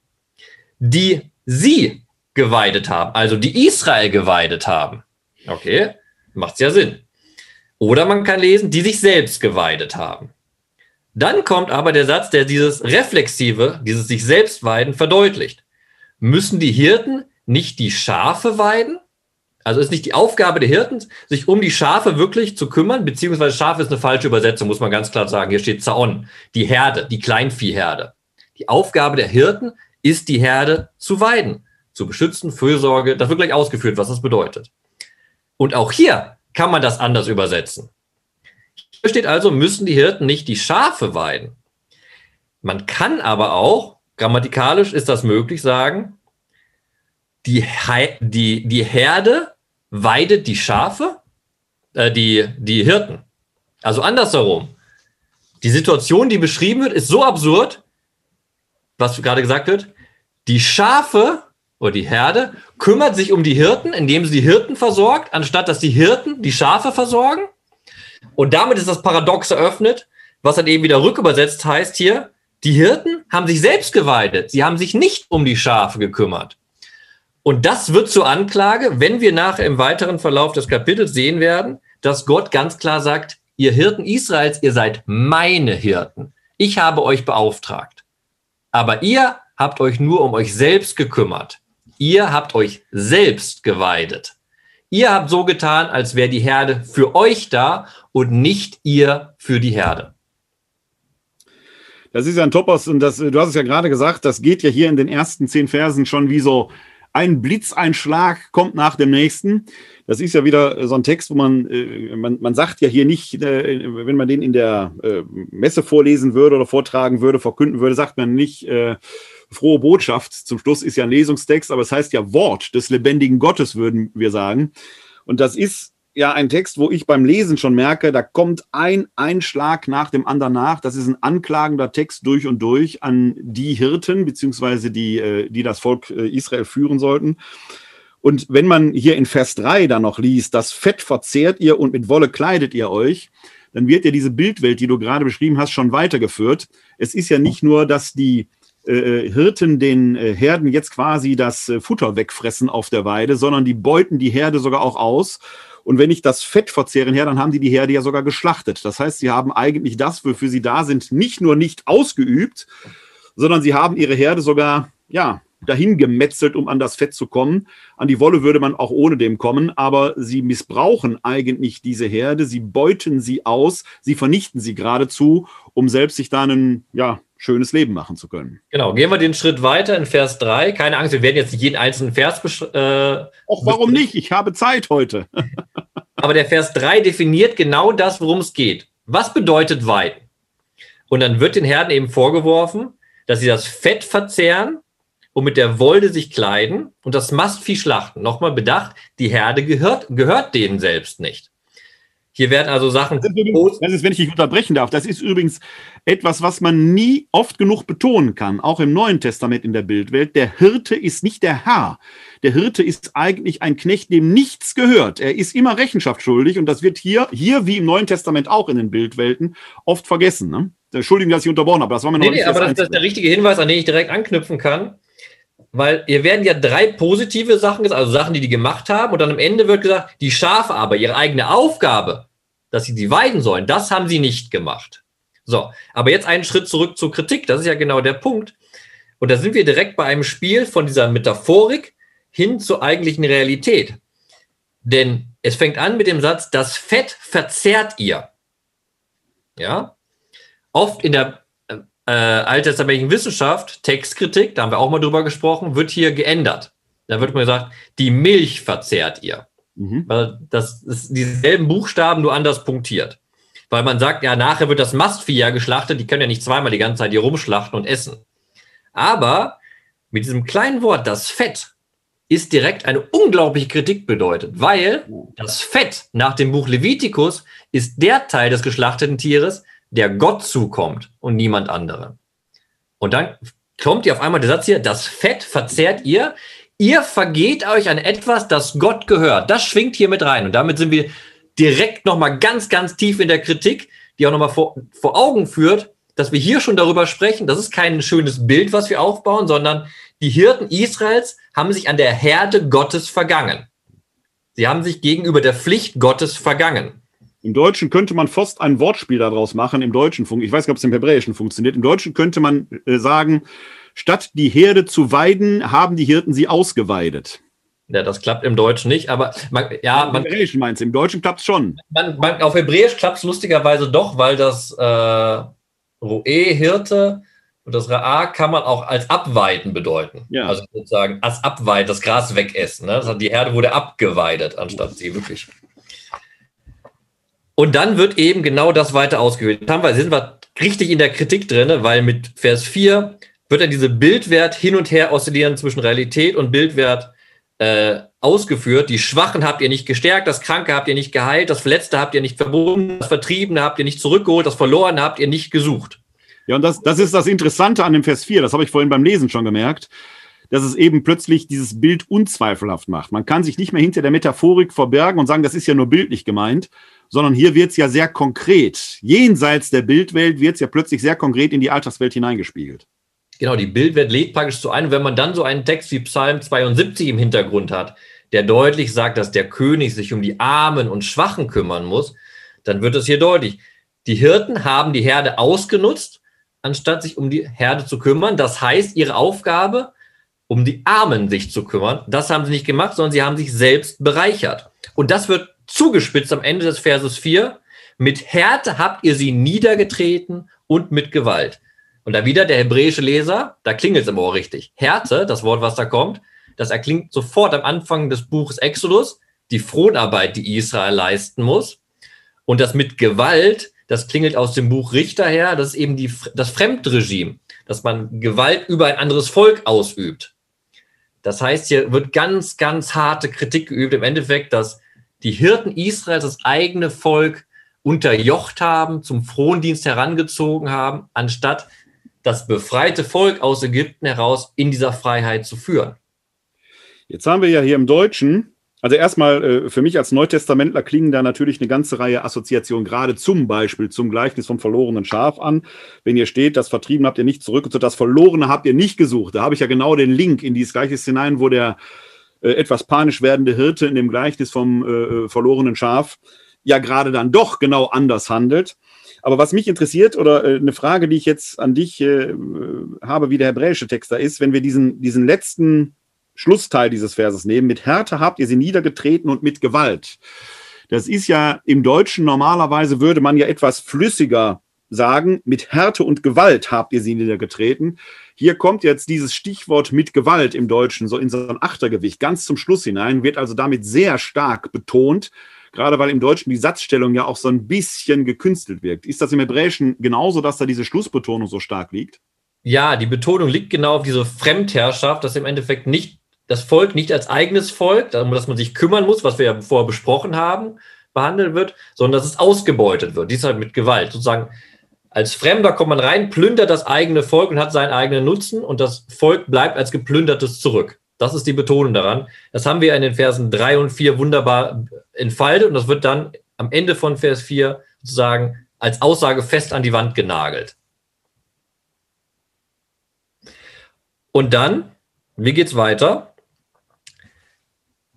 die sie geweidet haben, also die Israel geweidet haben. Okay, macht ja Sinn. Oder man kann lesen, die sich selbst geweidet haben. Dann kommt aber der Satz, der dieses Reflexive, dieses sich selbst weiden verdeutlicht. Müssen die Hirten nicht die Schafe weiden? Also ist nicht die Aufgabe der Hirten, sich um die Schafe wirklich zu kümmern, beziehungsweise Schafe ist eine falsche Übersetzung, muss man ganz klar sagen. Hier steht Zaon, die Herde, die Kleinviehherde. Die Aufgabe der Hirten ist die Herde zu weiden, zu beschützen, Fürsorge. Das wird gleich ausgeführt, was das bedeutet. Und auch hier kann man das anders übersetzen. Hier steht also, müssen die Hirten nicht die Schafe weiden. Man kann aber auch, grammatikalisch ist das möglich, sagen, die, die, die Herde weidet die Schafe, äh, die, die Hirten. Also andersherum. Die Situation, die beschrieben wird, ist so absurd, was gerade gesagt wird, die Schafe oder die Herde kümmert sich um die Hirten, indem sie die Hirten versorgt, anstatt dass die Hirten die Schafe versorgen. Und damit ist das Paradox eröffnet, was dann eben wieder rückübersetzt heißt hier, die Hirten haben sich selbst geweidet. Sie haben sich nicht um die Schafe gekümmert. Und das wird zur Anklage, wenn wir nachher im weiteren Verlauf des Kapitels sehen werden, dass Gott ganz klar sagt, ihr Hirten Israels, ihr seid meine Hirten. Ich habe euch beauftragt. Aber ihr habt euch nur um euch selbst gekümmert. Ihr habt euch selbst geweidet. Ihr habt so getan, als wäre die Herde für euch da und nicht ihr für die Herde. Das ist ja ein Topos und das, du hast es ja gerade gesagt, das geht ja hier in den ersten zehn Versen schon wie so ein Blitzeinschlag kommt nach dem nächsten. Das ist ja wieder so ein Text, wo man, äh, man, man sagt ja hier nicht, äh, wenn man den in der äh, Messe vorlesen würde oder vortragen würde, verkünden würde, sagt man nicht, frohe Botschaft. Zum Schluss ist ja ein Lesungstext, aber es heißt ja Wort des lebendigen Gottes, würden wir sagen. Und das ist ja ein Text, wo ich beim Lesen schon merke, da kommt ein Einschlag nach dem anderen nach. Das ist ein anklagender Text durch und durch an die Hirten, beziehungsweise die, äh, die das Volk äh, Israel führen sollten. Und wenn man hier in Vers 3 dann noch liest, das Fett verzehrt ihr und mit Wolle kleidet ihr euch, dann wird ja diese Bildwelt, die du gerade beschrieben hast, schon weitergeführt. Es ist ja nicht nur, dass die äh, Hirten den äh, Herden jetzt quasi das äh, Futter wegfressen auf der Weide, sondern die beuten die Herde sogar auch aus. Und wenn ich das Fett verzehren her, dann haben die die Herde ja sogar geschlachtet. Das heißt, sie haben eigentlich das, wofür sie da sind, nicht nur nicht ausgeübt, sondern sie haben ihre Herde sogar, ja, dahin gemetzelt, um an das Fett zu kommen. An die Wolle würde man auch ohne dem kommen, aber sie missbrauchen eigentlich diese Herde, sie beuten sie aus, sie vernichten sie geradezu, um selbst sich da ein ja, schönes Leben machen zu können. Genau, gehen wir den Schritt weiter in Vers 3. Keine Angst, wir werden jetzt jeden einzelnen Vers äh, Och, warum nicht? Ich habe Zeit heute. <laughs> aber der Vers 3 definiert genau das, worum es geht. Was bedeutet Weiden? Und dann wird den Herden eben vorgeworfen, dass sie das Fett verzehren und mit der Wolde sich kleiden und das Mastvieh schlachten. Nochmal bedacht, die Herde gehört, gehört denen selbst nicht. Hier werden also Sachen. Das ist, übrigens, das ist, wenn ich dich unterbrechen darf, das ist übrigens etwas, was man nie oft genug betonen kann, auch im Neuen Testament in der Bildwelt. Der Hirte ist nicht der Herr. Der Hirte ist eigentlich ein Knecht, dem nichts gehört. Er ist immer Rechenschaft schuldig und das wird hier, hier wie im Neuen Testament auch in den Bildwelten oft vergessen. Ne? Entschuldigung, dass ich unterbrochen habe. Das war mir nee, noch nicht nee, aber das, das ist der richtige Hinweis, an den ich direkt anknüpfen kann weil hier werden ja drei positive Sachen gesagt, also Sachen, die die gemacht haben, und dann am Ende wird gesagt, die Schafe aber, ihre eigene Aufgabe, dass sie sie weiden sollen, das haben sie nicht gemacht. So, aber jetzt einen Schritt zurück zur Kritik, das ist ja genau der Punkt. Und da sind wir direkt bei einem Spiel von dieser Metaphorik hin zur eigentlichen Realität. Denn es fängt an mit dem Satz, das Fett verzehrt ihr. Ja? Oft in der äh, alttestamentlichen Wissenschaft, Textkritik, da haben wir auch mal drüber gesprochen, wird hier geändert. Da wird man gesagt, die Milch verzehrt ihr. Mhm. Weil das ist dieselben Buchstaben nur anders punktiert. Weil man sagt, ja, nachher wird das Mastvieh ja geschlachtet, die können ja nicht zweimal die ganze Zeit hier rumschlachten und essen. Aber mit diesem kleinen Wort, das Fett, ist direkt eine unglaubliche Kritik bedeutet, weil das Fett nach dem Buch Levitikus ist der Teil des geschlachteten Tieres, der Gott zukommt und niemand andere. Und dann kommt ihr auf einmal der Satz hier, das Fett verzehrt ihr, ihr vergeht euch an etwas, das Gott gehört. Das schwingt hier mit rein. Und damit sind wir direkt nochmal ganz, ganz tief in der Kritik, die auch nochmal vor, vor Augen führt, dass wir hier schon darüber sprechen. Das ist kein schönes Bild, was wir aufbauen, sondern die Hirten Israels haben sich an der Herde Gottes vergangen. Sie haben sich gegenüber der Pflicht Gottes vergangen. Im Deutschen könnte man fast ein Wortspiel daraus machen. Im Deutschen, ich weiß nicht, ob es im Hebräischen funktioniert. Im Deutschen könnte man äh, sagen, statt die Herde zu weiden, haben die Hirten sie ausgeweidet. Ja, das klappt im Deutschen nicht, aber man, ja, Im Hebräischen meinst du, im Deutschen klappt es schon. Man, man, auf Hebräisch klappt es lustigerweise doch, weil das äh, Roe, Hirte und das Ra kann man auch als abweiden bedeuten. Ja. Also sozusagen als abweiden, das Gras wegessen. Ne? Das hat, die Herde wurde abgeweidet, anstatt sie wirklich und dann wird eben genau das weiter ausgewählt. Haben wir, sind wir richtig in der Kritik drin, weil mit Vers 4 wird dann diese Bildwert hin und her oszillieren zwischen Realität und Bildwert äh, ausgeführt. Die Schwachen habt ihr nicht gestärkt, das Kranke habt ihr nicht geheilt, das Verletzte habt ihr nicht verbunden, das Vertriebene habt ihr nicht zurückgeholt, das Verlorene habt ihr nicht gesucht. Ja, und das, das ist das Interessante an dem Vers 4, das habe ich vorhin beim Lesen schon gemerkt, dass es eben plötzlich dieses Bild unzweifelhaft macht. Man kann sich nicht mehr hinter der Metaphorik verbergen und sagen, das ist ja nur bildlich gemeint, sondern hier wird es ja sehr konkret. Jenseits der Bildwelt wird es ja plötzlich sehr konkret in die Alltagswelt hineingespiegelt. Genau, die Bildwelt lädt praktisch zu ein. wenn man dann so einen Text wie Psalm 72 im Hintergrund hat, der deutlich sagt, dass der König sich um die Armen und Schwachen kümmern muss, dann wird es hier deutlich. Die Hirten haben die Herde ausgenutzt, anstatt sich um die Herde zu kümmern. Das heißt, ihre Aufgabe, um die Armen sich zu kümmern, das haben sie nicht gemacht, sondern sie haben sich selbst bereichert. Und das wird zugespitzt am Ende des Verses 4. Mit Härte habt ihr sie niedergetreten und mit Gewalt. Und da wieder der hebräische Leser, da klingelt es im Ohr richtig. Härte, das Wort, was da kommt, das erklingt sofort am Anfang des Buches Exodus, die Fronarbeit, die Israel leisten muss. Und das mit Gewalt, das klingelt aus dem Buch Richter her, das ist eben die, das Fremdregime, dass man Gewalt über ein anderes Volk ausübt. Das heißt, hier wird ganz, ganz harte Kritik geübt, im Endeffekt, dass die Hirten Israels das eigene Volk unterjocht haben, zum Frondienst herangezogen haben, anstatt das befreite Volk aus Ägypten heraus in dieser Freiheit zu führen. Jetzt haben wir ja hier im Deutschen Also erstmal äh, für mich als Neutestamentler klingen da natürlich eine ganze Reihe Assoziationen gerade zum Beispiel zum Gleichnis vom verlorenen Schaf an. Wenn ihr steht, das Vertrieben habt ihr nicht zurück das Verlorene habt ihr nicht gesucht. Da habe ich ja genau den Link in dieses Gleichnis hinein, wo der äh, etwas panisch werdende Hirte in dem Gleichnis vom äh, äh verlorenen Schaf ja gerade dann doch genau anders handelt. Aber was mich interessiert oder äh, eine Frage, die ich jetzt an dich äh, habe, wie der hebräische Text da ist, wenn wir diesen, diesen letzten Schlussteil dieses Verses nehmen, mit Härte habt ihr sie niedergetreten und mit Gewalt. Das ist ja im Deutschen normalerweise würde man ja etwas flüssiger sagen, mit Härte und Gewalt habt ihr sie niedergetreten. Hier kommt jetzt dieses Stichwort mit Gewalt im Deutschen so in so ein Achtergewicht ganz zum Schluss hinein, wird also damit sehr stark betont, gerade weil im Deutschen die Satzstellung ja auch so ein bisschen gekünstelt wirkt. Ist das im Hebräischen genauso, dass da diese Schlussbetonung so stark liegt? Ja, die Betonung liegt genau auf diese Fremdherrschaft, dass im Endeffekt nicht das Volk nicht als eigenes Volk, dass man sich kümmern muss, was wir ja vorher besprochen haben, behandelt wird, sondern dass es ausgebeutet wird. Dies halt mit Gewalt. Sozusagen als Fremder kommt man rein, plündert das eigene Volk und hat seinen eigenen Nutzen und das Volk bleibt als geplündertes zurück. Das ist die Betonung daran. Das haben wir in den Versen 3 und 4 wunderbar entfaltet und das wird dann am Ende von Vers 4 sozusagen als Aussage fest an die Wand genagelt. Und dann, wie geht's weiter?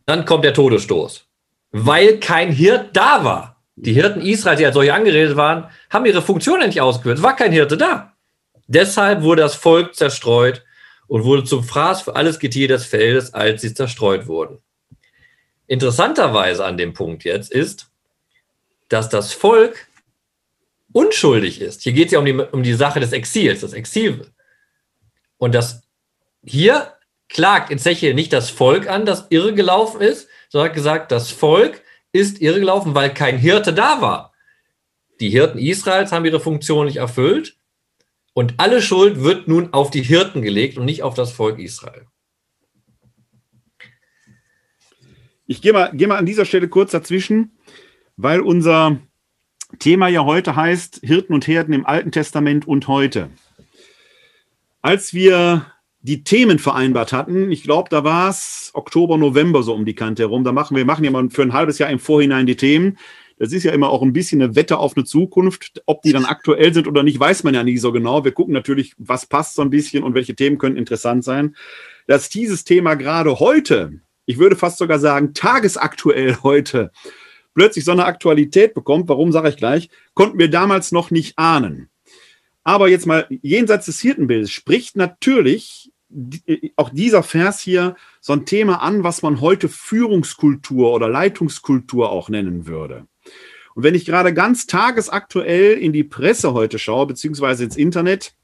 Dann kommt der Todesstoß, weil kein Hirt da war. Die Hirten Israels, die als solche angeredet waren, haben ihre Funktion nicht ausgeführt. Es war kein Hirte da. Deshalb wurde das Volk zerstreut und wurde zum Fraß für alles Getier des Feldes, als sie zerstreut wurden. Interessanterweise an dem Punkt jetzt ist, dass das Volk unschuldig ist. Hier geht es ja um die, um die Sache des Exils, das Exil. Und das hier klagt Ezechiel nicht das Volk an, das irregelaufen ist, sondern hat gesagt, das Volk ist irregelaufen, weil kein Hirte da war. Die Hirten Israels haben ihre Funktion nicht erfüllt und alle Schuld wird nun auf die Hirten gelegt und nicht auf das Volk Israel. Ich gehe mal, geh mal an dieser Stelle kurz dazwischen, weil unser Thema ja heute heißt Hirten und Herden im Alten Testament und heute. Als wir die Themen vereinbart hatten. Ich glaube, da war es Oktober, November so um die Kante herum. Da machen wir machen ja mal für ein halbes Jahr im Vorhinein die Themen. Das ist ja immer auch ein bisschen eine Wette auf eine Zukunft. Ob die dann aktuell sind oder nicht, weiß man ja nie so genau. Wir gucken natürlich, was passt so ein bisschen und welche Themen können interessant sein. Dass dieses Thema gerade heute, ich würde fast sogar sagen, tagesaktuell heute, plötzlich so eine Aktualität bekommt, warum sage ich gleich, konnten wir damals noch nicht ahnen. Aber jetzt mal jenseits des Hirtenbildes spricht natürlich auch dieser Vers hier so ein Thema an, was man heute Führungskultur oder Leitungskultur auch nennen würde. Und wenn ich gerade ganz tagesaktuell in die Presse heute schaue, beziehungsweise ins Internet,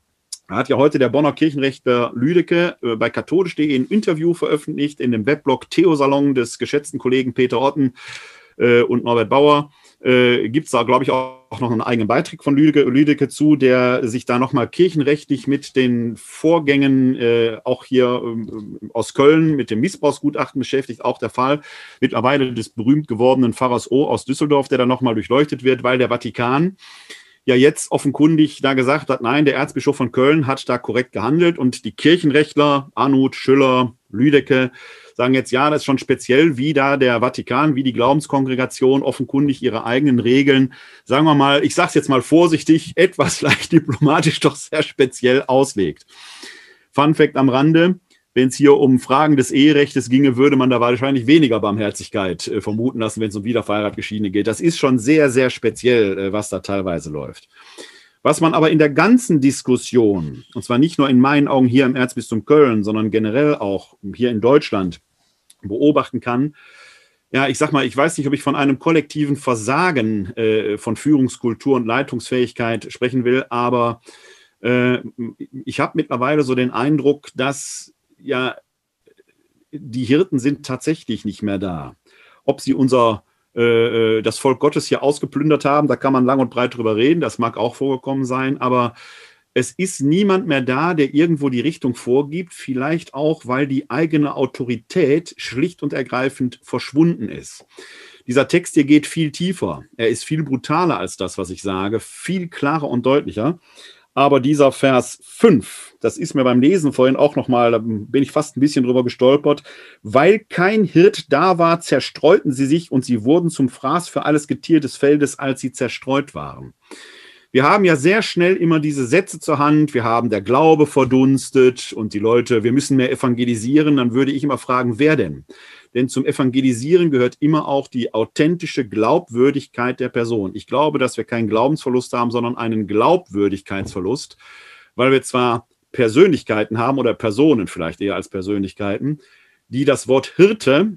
hat ja heute der Bonner Kirchenrechter Lüdecke äh, bei katholisch.de ein Interview veröffentlicht in dem Webblog Theo-Salon des geschätzten Kollegen Peter Otten äh, und Norbert Bauer äh, gibt es da, glaube ich, auch, noch einen eigenen Beitrag von Lüdecke, Lüdecke zu, der sich da nochmal kirchenrechtlich mit den Vorgängen äh, auch hier äh, aus Köln mit dem Missbrauchsgutachten beschäftigt. Auch der Fall mittlerweile des berühmt gewordenen Pfarrers O aus Düsseldorf, der da nochmal durchleuchtet wird, weil der Vatikan ja jetzt offenkundig da gesagt hat, nein, der Erzbischof von Köln hat da korrekt gehandelt und die Kirchenrechtler, Arnut, Schüller, Lüdecke, sagen jetzt, ja, das ist schon speziell, wie da der Vatikan, wie die Glaubenskongregation offenkundig ihre eigenen Regeln, sagen wir mal, ich sage es jetzt mal vorsichtig, etwas <laughs> leicht diplomatisch doch sehr speziell auslegt. Fun Fact am Rande, wenn es hier um Fragen des Eherechtes ginge, würde man da wahrscheinlich weniger Barmherzigkeit äh, vermuten lassen, wenn es um Wiederverheiratgeschiedene geht. Das ist schon sehr, sehr speziell, äh, was da teilweise läuft. Was man aber in der ganzen Diskussion, und zwar nicht nur in meinen Augen hier im Erzbistum Köln, sondern generell auch hier in Deutschland, beobachten kann. Ja, ich sag mal, ich weiß nicht, ob ich von einem kollektiven Versagen äh, von Führungskultur und Leitungsfähigkeit sprechen will, aber äh, ich habe mittlerweile so den Eindruck, dass ja die Hirten sind tatsächlich nicht mehr da. Ob sie unser äh, äh das Volk Gottes hier ausgeplündert haben, da kann man lang und breit drüber reden, das mag auch vorgekommen sein, aber es ist niemand mehr da, der irgendwo die Richtung vorgibt, vielleicht auch, weil die eigene Autorität schlicht und ergreifend verschwunden ist. Dieser Text hier geht viel tiefer. Er ist viel brutaler als das, was ich sage, viel klarer und deutlicher. Aber dieser Vers 5, das ist mir beim Lesen vorhin auch nochmal, da bin ich fast ein bisschen drüber gestolpert. Weil kein Hirt da war, zerstreuten sie sich und sie wurden zum Fraß für alles Getier des Feldes, als sie zerstreut waren. Wir haben ja sehr schnell immer diese Sätze zur Hand. Wir haben der Glaube verdunstet und die Leute, wir müssen mehr evangelisieren. Dann würde ich immer fragen, wer denn? Denn zum Evangelisieren gehört immer auch die authentische Glaubwürdigkeit der Person. Ich glaube, dass wir keinen Glaubensverlust haben, sondern einen Glaubwürdigkeitsverlust, weil wir zwar Persönlichkeiten haben oder Personen vielleicht eher als Persönlichkeiten, die das Wort Hirte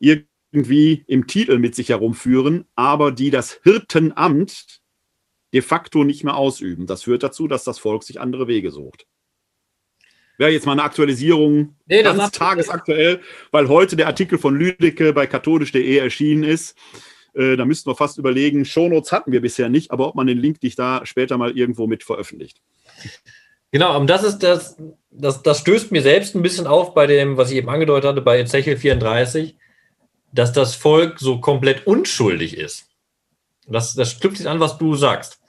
irgendwie im Titel mit sich herumführen, aber die das Hirtenamt de facto nicht mehr ausüben. Das führt dazu, dass das Volk sich andere Wege sucht. Wäre jetzt mal eine Aktualisierung, nee, ganz tagesaktuell, weil heute der Artikel von Lüdecke bei katholisch.de erschienen ist. Äh, da müssten wir fast überlegen, Shownotes hatten wir bisher nicht, aber ob man den Link nicht da später mal irgendwo mit veröffentlicht. Genau, und das ist das, das, das stößt mir selbst ein bisschen auf bei dem, was ich eben angedeutet hatte, bei Ezechiel 34, dass das Volk so komplett unschuldig ist. Das, das knüpft sich an, was du sagst.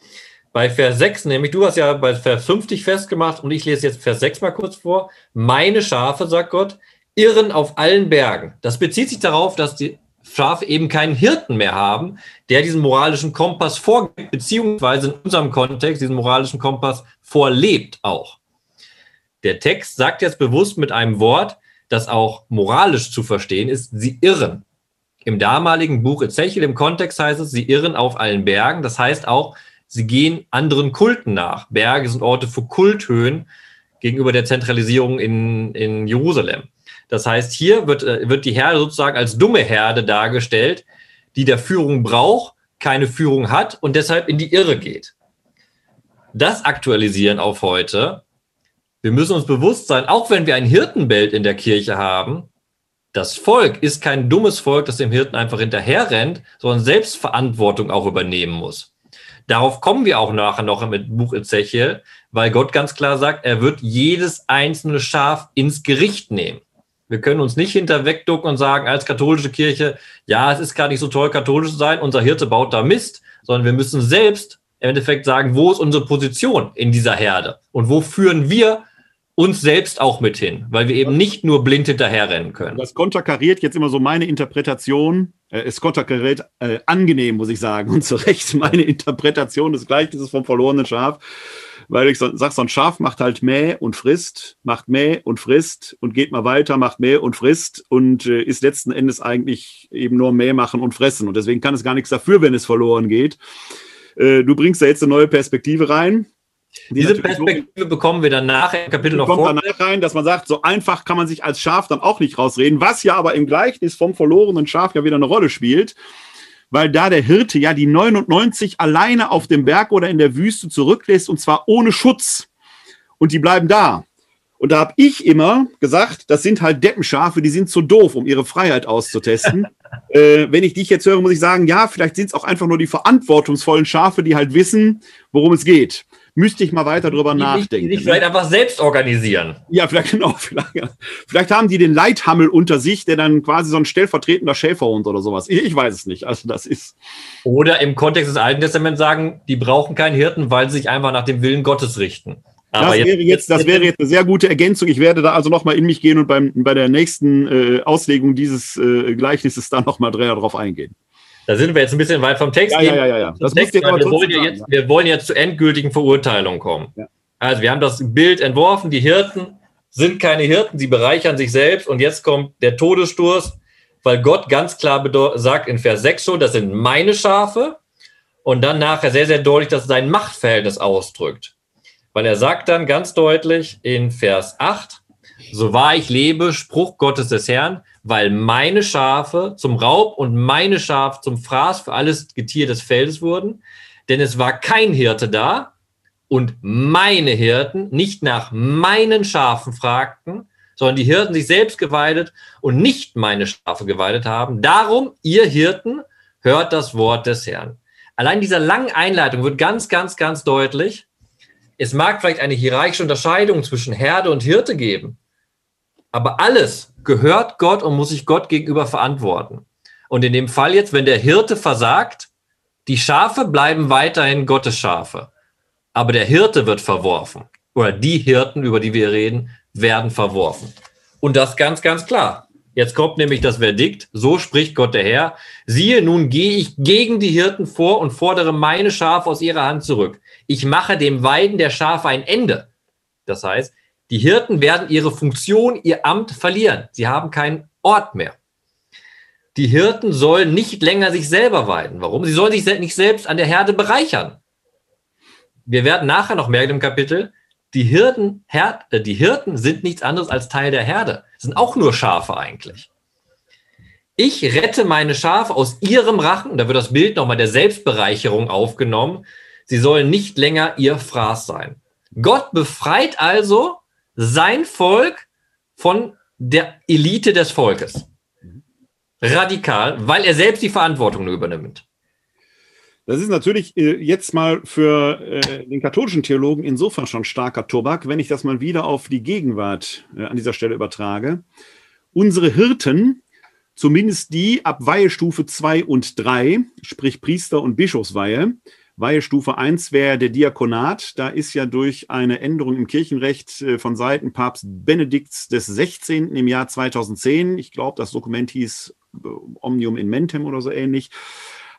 Bei Vers 6, nämlich du hast ja bei Vers 50 festgemacht und ich lese jetzt Vers 6 mal kurz vor. Meine Schafe, sagt Gott, irren auf allen Bergen. Das bezieht sich darauf, dass die Schafe eben keinen Hirten mehr haben, der diesen moralischen Kompass vorgibt, beziehungsweise in unserem Kontext diesen moralischen Kompass vorlebt auch. Der Text sagt jetzt bewusst mit einem Wort, das auch moralisch zu verstehen ist, sie irren. Im damaligen Buch Ezechiel im Kontext heißt es, sie irren auf allen Bergen. Das heißt auch, Sie gehen anderen Kulten nach. Berge sind Orte für Kulthöhen gegenüber der Zentralisierung in, in Jerusalem. Das heißt, hier wird, äh, wird die Herde sozusagen als dumme Herde dargestellt, die der Führung braucht, keine Führung hat und deshalb in die Irre geht. Das aktualisieren auf heute. Wir müssen uns bewusst sein, auch wenn wir ein Hirtenbild in der Kirche haben, das Volk ist kein dummes Volk, das dem Hirten einfach hinterherrennt, sondern Selbstverantwortung auch übernehmen muss. Darauf kommen wir auch nachher noch mit Buch Ezechiel, weil Gott ganz klar sagt, er wird jedes einzelne Schaf ins Gericht nehmen. Wir können uns nicht hinterwegducken und sagen, als katholische Kirche, ja, es ist gar nicht so toll, katholisch zu sein, unser Hirte baut da Mist, sondern wir müssen selbst im Endeffekt sagen, wo ist unsere Position in dieser Herde und wo führen wir uns selbst auch mit hin, weil wir eben nicht nur blind hinterherrennen können. Das konterkariert jetzt immer so meine Interpretation. Äh, es konterkariert äh, angenehm, muss ich sagen, <laughs> und zu Recht meine Interpretation des Gleichnisses vom verlorenen Schaf. Weil ich so, sag, so ein Schaf macht halt Mäh und frisst, macht Mäh und frisst und geht mal weiter, macht Mäh und frisst und äh, ist letzten Endes eigentlich eben nur Mäh machen und fressen. Und deswegen kann es gar nichts dafür, wenn es verloren geht. Äh, du bringst da jetzt eine neue Perspektive rein diese Perspektive bekommen wir dann nachher im Kapitel noch vor. danach rein, dass man sagt, so einfach kann man sich als Schaf dann auch nicht rausreden, was ja aber im Gleichnis vom verlorenen Schaf ja wieder eine Rolle spielt, weil da der Hirte ja die 99 alleine auf dem Berg oder in der Wüste zurücklässt und zwar ohne Schutz. Und die bleiben da. Und da habe ich immer gesagt, das sind halt Deppenschafe, die sind zu doof, um ihre Freiheit auszutesten. <laughs> äh, wenn ich dich jetzt höre, muss ich sagen, ja, vielleicht sind es auch einfach nur die verantwortungsvollen Schafe, die halt wissen, worum es geht müsste ich mal weiter drüber die, nachdenken. Die sich vielleicht einfach selbst organisieren. Ja, vielleicht <laughs> genau. Vielleicht, vielleicht, haben die den Leithammel unter sich, der dann quasi so ein stellvertretender Schäferhund oder sowas. Ich, ich, weiß es nicht. Also das ist. Oder im Kontext des Alten Testaments sagen, die brauchen keinen Hirten, weil sie sich einfach nach dem Willen Gottes richten. Aber das, jetzt, wäre jetzt, das wäre jetzt eine sehr gute Ergänzung. Ich werde da also nochmal in mich gehen und beim, bei der nächsten äh, Auslegung dieses äh, Gleichnisses da nochmal drauf eingehen. Da sind wir jetzt ein bisschen weit vom Text. Ja, ja, ja, ja. Das Text, wir, wollen ja jetzt, wir wollen jetzt zur endgültigen Verurteilung kommen. Ja. Also wir haben das Bild entworfen, die Hirten sind keine Hirten, sie bereichern sich selbst und jetzt kommt der Todesstoß, weil Gott ganz klar sagt in Vers 6 schon, das sind meine Schafe und dann nachher sehr, sehr deutlich, dass sein Machtverhältnis ausdrückt. Weil er sagt dann ganz deutlich in Vers 8, so wahr ich lebe, Spruch Gottes des Herrn, weil meine Schafe zum Raub und meine Schafe zum Fraß für alles Getier des Feldes wurden. Denn es war kein Hirte da und meine Hirten nicht nach meinen Schafen fragten, sondern die Hirten sich selbst geweidet und nicht meine Schafe geweidet haben. Darum, ihr Hirten, hört das Wort des Herrn. Allein dieser langen Einleitung wird ganz, ganz, ganz deutlich. Es mag vielleicht eine hierarchische Unterscheidung zwischen Herde und Hirte geben, aber alles gehört Gott und muss sich Gott gegenüber verantworten. Und in dem Fall jetzt, wenn der Hirte versagt, die Schafe bleiben weiterhin Gottes Schafe. aber der Hirte wird verworfen. Oder die Hirten, über die wir reden, werden verworfen. Und das ganz, ganz klar. Jetzt kommt nämlich das Verdikt. So spricht Gott der Herr. Siehe, nun gehe ich gegen die Hirten vor und fordere meine Schafe aus ihrer Hand zurück. Ich mache dem Weiden der Schafe ein Ende. Das heißt, die Hirten werden ihre Funktion, ihr Amt verlieren. Sie haben keinen Ort mehr. Die Hirten sollen nicht länger sich selber weiden. Warum? Sie sollen sich nicht selbst an der Herde bereichern. Wir werden nachher noch merken im Kapitel, die Hirten, Her äh, die Hirten sind nichts anderes als Teil der Herde. Sind auch nur Schafe eigentlich. Ich rette meine Schafe aus ihrem Rachen. Da wird das Bild nochmal der Selbstbereicherung aufgenommen. Sie sollen nicht länger ihr Fraß sein. Gott befreit also sein Volk von der Elite des Volkes. Radikal, weil er selbst die Verantwortung übernimmt. Das ist natürlich äh, jetzt mal für äh, den katholischen Theologen insofern schon starker Tobak, wenn ich das mal wieder auf die Gegenwart äh, an dieser Stelle übertrage. Unsere Hirten, zumindest die ab Weihestufe 2 und 3, sprich Priester- und Bischofsweihe, Weihestufe 1 wäre der Diakonat. Da ist ja durch eine Änderung im Kirchenrecht äh, von Seiten Papst Benedikts des 16. im Jahr 2010, ich glaube, das Dokument hieß äh, Omnium in Mentem oder so ähnlich,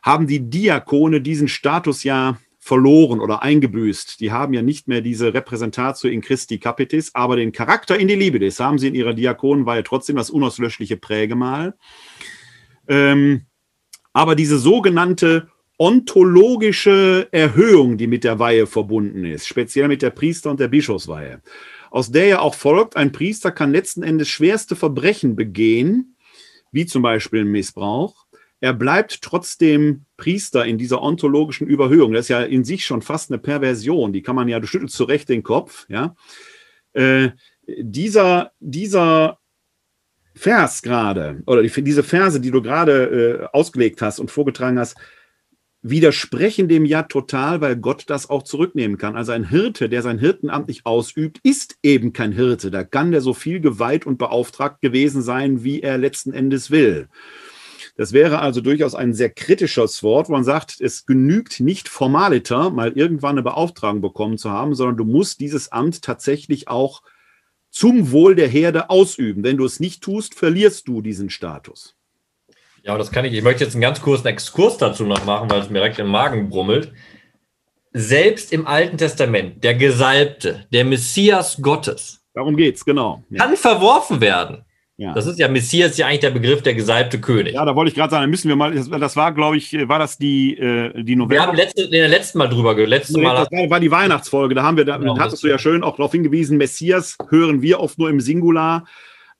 haben die Diakone diesen Status ja verloren oder eingebüßt. Die haben ja nicht mehr diese Repräsentatio in Christi Capitis, aber den Charakter in die Liebe, das haben sie in ihrer Diakonenweihe trotzdem das unauslöschliche Prägemal. Ähm, aber diese sogenannte ontologische Erhöhung, die mit der Weihe verbunden ist, speziell mit der Priester- und der Bischofsweihe, aus der ja auch folgt, ein Priester kann letzten Endes schwerste Verbrechen begehen, wie zum Beispiel Missbrauch, er bleibt trotzdem Priester in dieser ontologischen Überhöhung. Das ist ja in sich schon fast eine Perversion. Die kann man ja, du schüttelst zurecht den Kopf, ja. Äh, dieser, dieser Vers gerade, oder die, diese Verse, die du gerade äh, ausgelegt hast und vorgetragen hast, widersprechen dem ja total, weil Gott das auch zurücknehmen kann. Also ein Hirte, der sein Hirtenamt nicht ausübt, ist eben kein Hirte. Da kann der so viel geweiht und beauftragt gewesen sein, wie er letzten Endes will. Das wäre also durchaus ein sehr kritisches Wort, wo man sagt, es genügt nicht formaliter, mal irgendwann eine Beauftragung bekommen zu haben, sondern du musst dieses Amt tatsächlich auch zum Wohl der Herde ausüben. Wenn du es nicht tust, verlierst du diesen Status. Ja, das kann ich. Ich möchte jetzt einen ganz kurzen Exkurs dazu noch machen, weil es mir direkt im Magen brummelt. Selbst im Alten Testament, der Gesalbte, der Messias Gottes. Darum geht's, genau. Ja. Kann verworfen werden. Ja. Das ist ja Messias, ist ja eigentlich der Begriff der gesalbte König. Ja, da wollte ich gerade sagen, da müssen wir mal, das, das war, glaube ich, war das die, äh, die November. Wir haben letzte, in der letzten Mal drüber gehört. nee, Mal das war, war, die Weihnachtsfolge, da haben wir, da genau, hattest du ja schön auch darauf hingewiesen, Messias hören wir oft nur im Singular,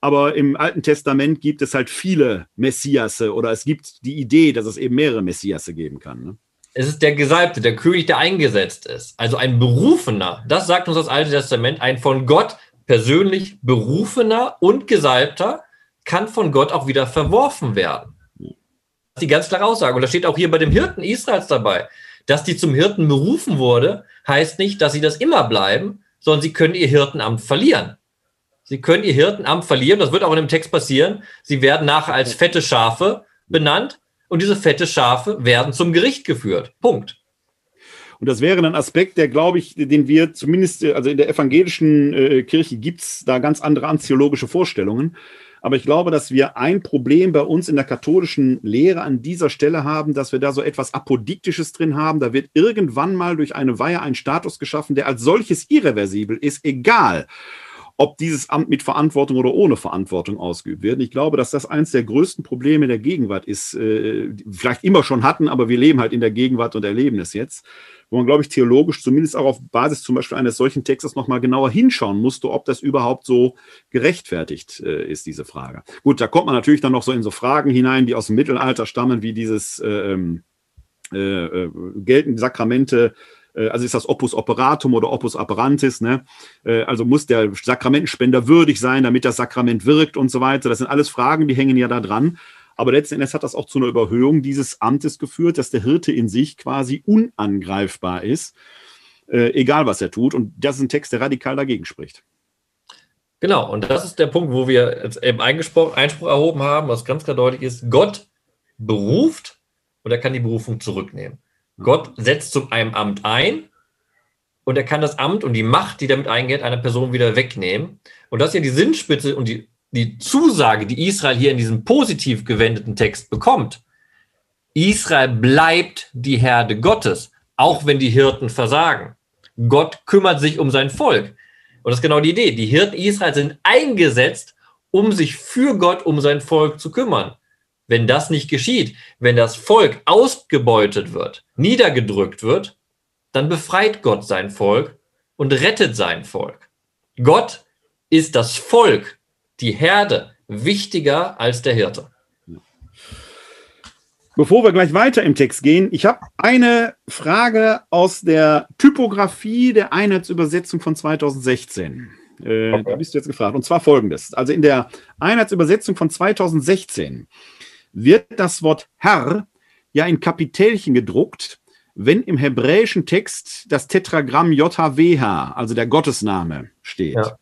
aber im Alten Testament gibt es halt viele Messiasse oder es gibt die Idee, dass es eben mehrere Messiasse geben kann. Ne? Es ist der Gesalbte, der König, der eingesetzt ist. Also ein Berufener, das sagt uns das Alte Testament, ein von Gott persönlich berufener und gesalbter kann von Gott auch wieder verworfen werden. Das ist die ganz klare Aussage. Und das steht auch hier bei dem Hirten Israels dabei. Dass die zum Hirten berufen wurde, heißt nicht, dass sie das immer bleiben, sondern sie können ihr Hirtenamt verlieren. Sie können ihr Hirtenamt verlieren. Das wird auch in dem Text passieren. Sie werden nachher als fette Schafe benannt und diese fette Schafe werden zum Gericht geführt. Punkt. Und das wäre ein Aspekt, der, glaube ich, den wir zumindest, also in der evangelischen äh, Kirche gibt es da ganz andere anziologische Vorstellungen. Aber ich glaube, dass wir ein Problem bei uns in der katholischen Lehre an dieser Stelle haben, dass wir da so etwas Apodiktisches drin haben. Da wird irgendwann mal durch eine Weihe ein Status geschaffen, der als solches irreversibel ist, egal ob dieses Amt mit Verantwortung oder ohne Verantwortung ausgeübt wird. Ich glaube, dass das eines der größten Probleme der Gegenwart ist, äh, vielleicht immer schon hatten, aber wir leben halt in der Gegenwart und erleben es jetzt wo man, glaube ich, theologisch zumindest auch auf Basis zum Beispiel eines solchen Textes nochmal genauer hinschauen musste, ob das überhaupt so gerechtfertigt äh, ist, diese Frage. Gut, da kommt man natürlich dann noch so in so Fragen hinein, die aus dem Mittelalter stammen, wie dieses ähm, äh, äh, gelten Sakramente äh, also ist das Opus Operatum oder Opus Operantis, ne? Äh, also muss der Sakramentenspender würdig sein, damit das Sakrament wirkt und so weiter. Das sind alles Fragen, die hängen ja da dran. Aber letzten Endes hat das auch zu einer Überhöhung dieses Amtes geführt, dass der Hirte in sich quasi unangreifbar ist, äh, egal was er tut. Und das ist ein Text, der radikal dagegen spricht. Genau, und das ist der Punkt, wo wir jetzt eben Einspruch erhoben haben, was ganz klar deutlich ist, Gott beruft und er kann die Berufung zurücknehmen. Gott setzt zu einem Amt ein und er kann das Amt und die Macht, die damit eingeht, einer Person wieder wegnehmen. Und das ist ja die Sinnspitze und die, die Zusage, die Israel hier in diesem positiv gewendeten Text bekommt. Israel bleibt die Herde Gottes, auch wenn die Hirten versagen. Gott kümmert sich um sein Volk. Und das ist genau die Idee. Die Hirten Israel sind eingesetzt, um sich für Gott, um sein Volk zu kümmern. Wenn das nicht geschieht, wenn das Volk ausgebeutet wird, niedergedrückt wird, dann befreit Gott sein Volk und rettet sein Volk. Gott ist das Volk, die Herde, wichtiger als der Hirte. Bevor wir gleich weiter im Text gehen, ich habe eine Frage aus der Typografie der Einheitsübersetzung von 2016. Äh, okay. Da bist du jetzt gefragt. Und zwar folgendes. Also in der Einheitsübersetzung von 2016 wird das Wort Herr ja in Kapitelchen gedruckt, wenn im hebräischen Text das Tetragramm JHWH, also der Gottesname, steht. Ja.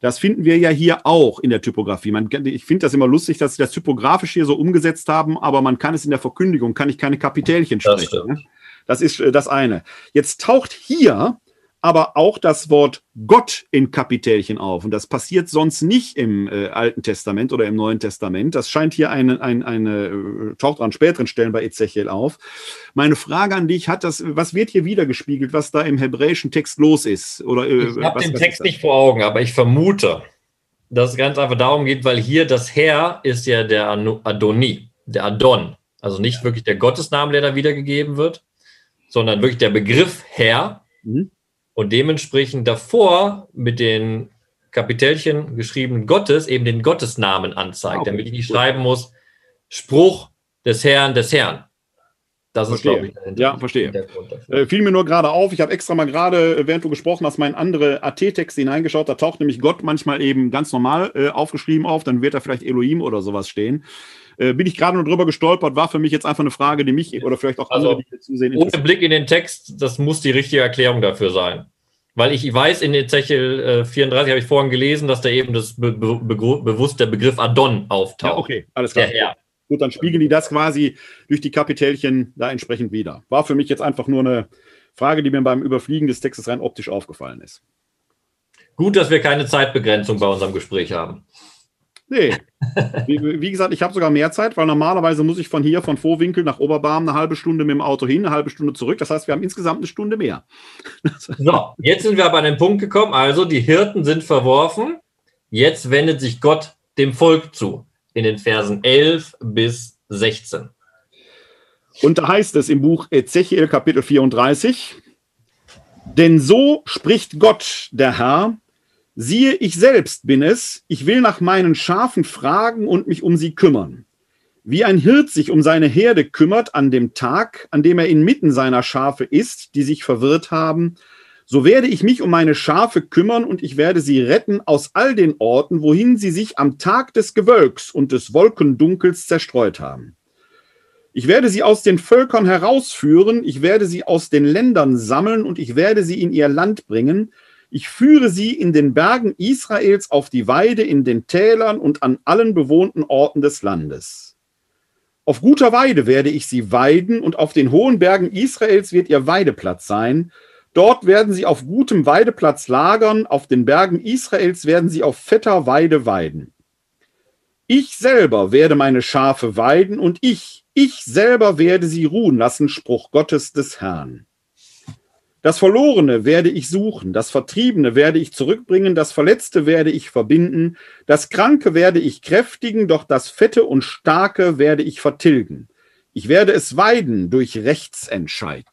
Das finden wir ja hier auch in der Typografie. Man, ich finde das immer lustig, dass sie das typografisch hier so umgesetzt haben, aber man kann es in der Verkündigung, kann ich keine Kapitelchen sprechen. Das, ne? das ist äh, das eine. Jetzt taucht hier aber auch das Wort Gott in Kapitelchen auf. Und das passiert sonst nicht im äh, Alten Testament oder im Neuen Testament. Das scheint hier eine, eine, eine äh, taucht an späteren Stellen bei Ezechiel auf. Meine Frage an dich hat das, was wird hier wiedergespiegelt, was da im hebräischen Text los ist? Oder, äh, ich habe den Text nicht vor Augen, aber ich vermute, dass es ganz einfach darum geht, weil hier das Herr ist ja der Adoni, der Adon. Also nicht wirklich der Gottesname, der da wiedergegeben wird, sondern wirklich der Begriff Herr. Mhm und dementsprechend davor mit den Kapitelchen geschrieben Gottes eben den Gottesnamen anzeigt, okay. damit ich nicht schreiben muss, Spruch des Herrn, des Herrn. Das verstehe. ist, glaube ich, Ja, verstehe. Äh, fiel mir nur gerade auf, ich habe extra mal gerade, äh, während du gesprochen hast, mal in andere AT-Texte hineingeschaut, da taucht nämlich Gott manchmal eben ganz normal äh, aufgeschrieben auf, dann wird da vielleicht Elohim oder sowas stehen. Äh, bin ich gerade nur drüber gestolpert, war für mich jetzt einfach eine Frage, die mich oder vielleicht auch andere, also, die zusehen. Ohne Blick in den Text, das muss die richtige Erklärung dafür sein. Weil ich weiß, in Ezechiel äh, 34 habe ich vorhin gelesen, dass da eben das be be bewusst der Begriff Adon auftaucht. Ja, okay, alles klar. Der Herr. Gut, dann spiegeln die das quasi durch die Kapitelchen da entsprechend wieder. War für mich jetzt einfach nur eine Frage, die mir beim Überfliegen des Textes rein optisch aufgefallen ist. Gut, dass wir keine Zeitbegrenzung bei unserem Gespräch haben. Nee. Wie, wie, gesagt, ich habe sogar mehr Zeit, weil normalerweise muss ich von hier, von Vorwinkel nach Oberbarm eine halbe Stunde mit dem Auto hin, eine halbe Stunde zurück. Das heißt, wir haben insgesamt eine Stunde mehr. <laughs> So, jetzt sind wir aber an den Punkt gekommen. Also, die Hirten sind verworfen. Jetzt wendet sich Gott dem Volk zu in den Versen 11 bis 16. Und da heißt es im Buch Ezechiel Kapitel 34, denn so spricht Gott, der Herr, siehe, ich selbst bin es, ich will nach meinen Schafen fragen und mich um sie kümmern. Wie ein Hirt sich um seine Herde kümmert an dem Tag, an dem er inmitten seiner Schafe ist, die sich verwirrt haben, so werde ich mich um meine Schafe kümmern und ich werde sie retten aus all den Orten, wohin sie sich am Tag des Gewölks und des Wolkendunkels zerstreut haben. Ich werde sie aus den Völkern herausführen, ich werde sie aus den Ländern sammeln und ich werde sie in ihr Land bringen. Ich führe sie in den Bergen Israels auf die Weide, in den Tälern und an allen bewohnten Orten des Landes. Auf guter Weide werde ich sie weiden und auf den hohen Bergen Israels wird ihr Weideplatz sein, Dort werden sie auf gutem Weideplatz lagern, auf den Bergen Israels werden sie auf fetter Weide weiden. Ich selber werde meine Schafe weiden und ich, ich selber werde sie ruhen lassen, Spruch Gottes des Herrn. Das Verlorene werde ich suchen, das Vertriebene werde ich zurückbringen, das Verletzte werde ich verbinden, das Kranke werde ich kräftigen, doch das Fette und Starke werde ich vertilgen. Ich werde es weiden durch Rechtsentscheid.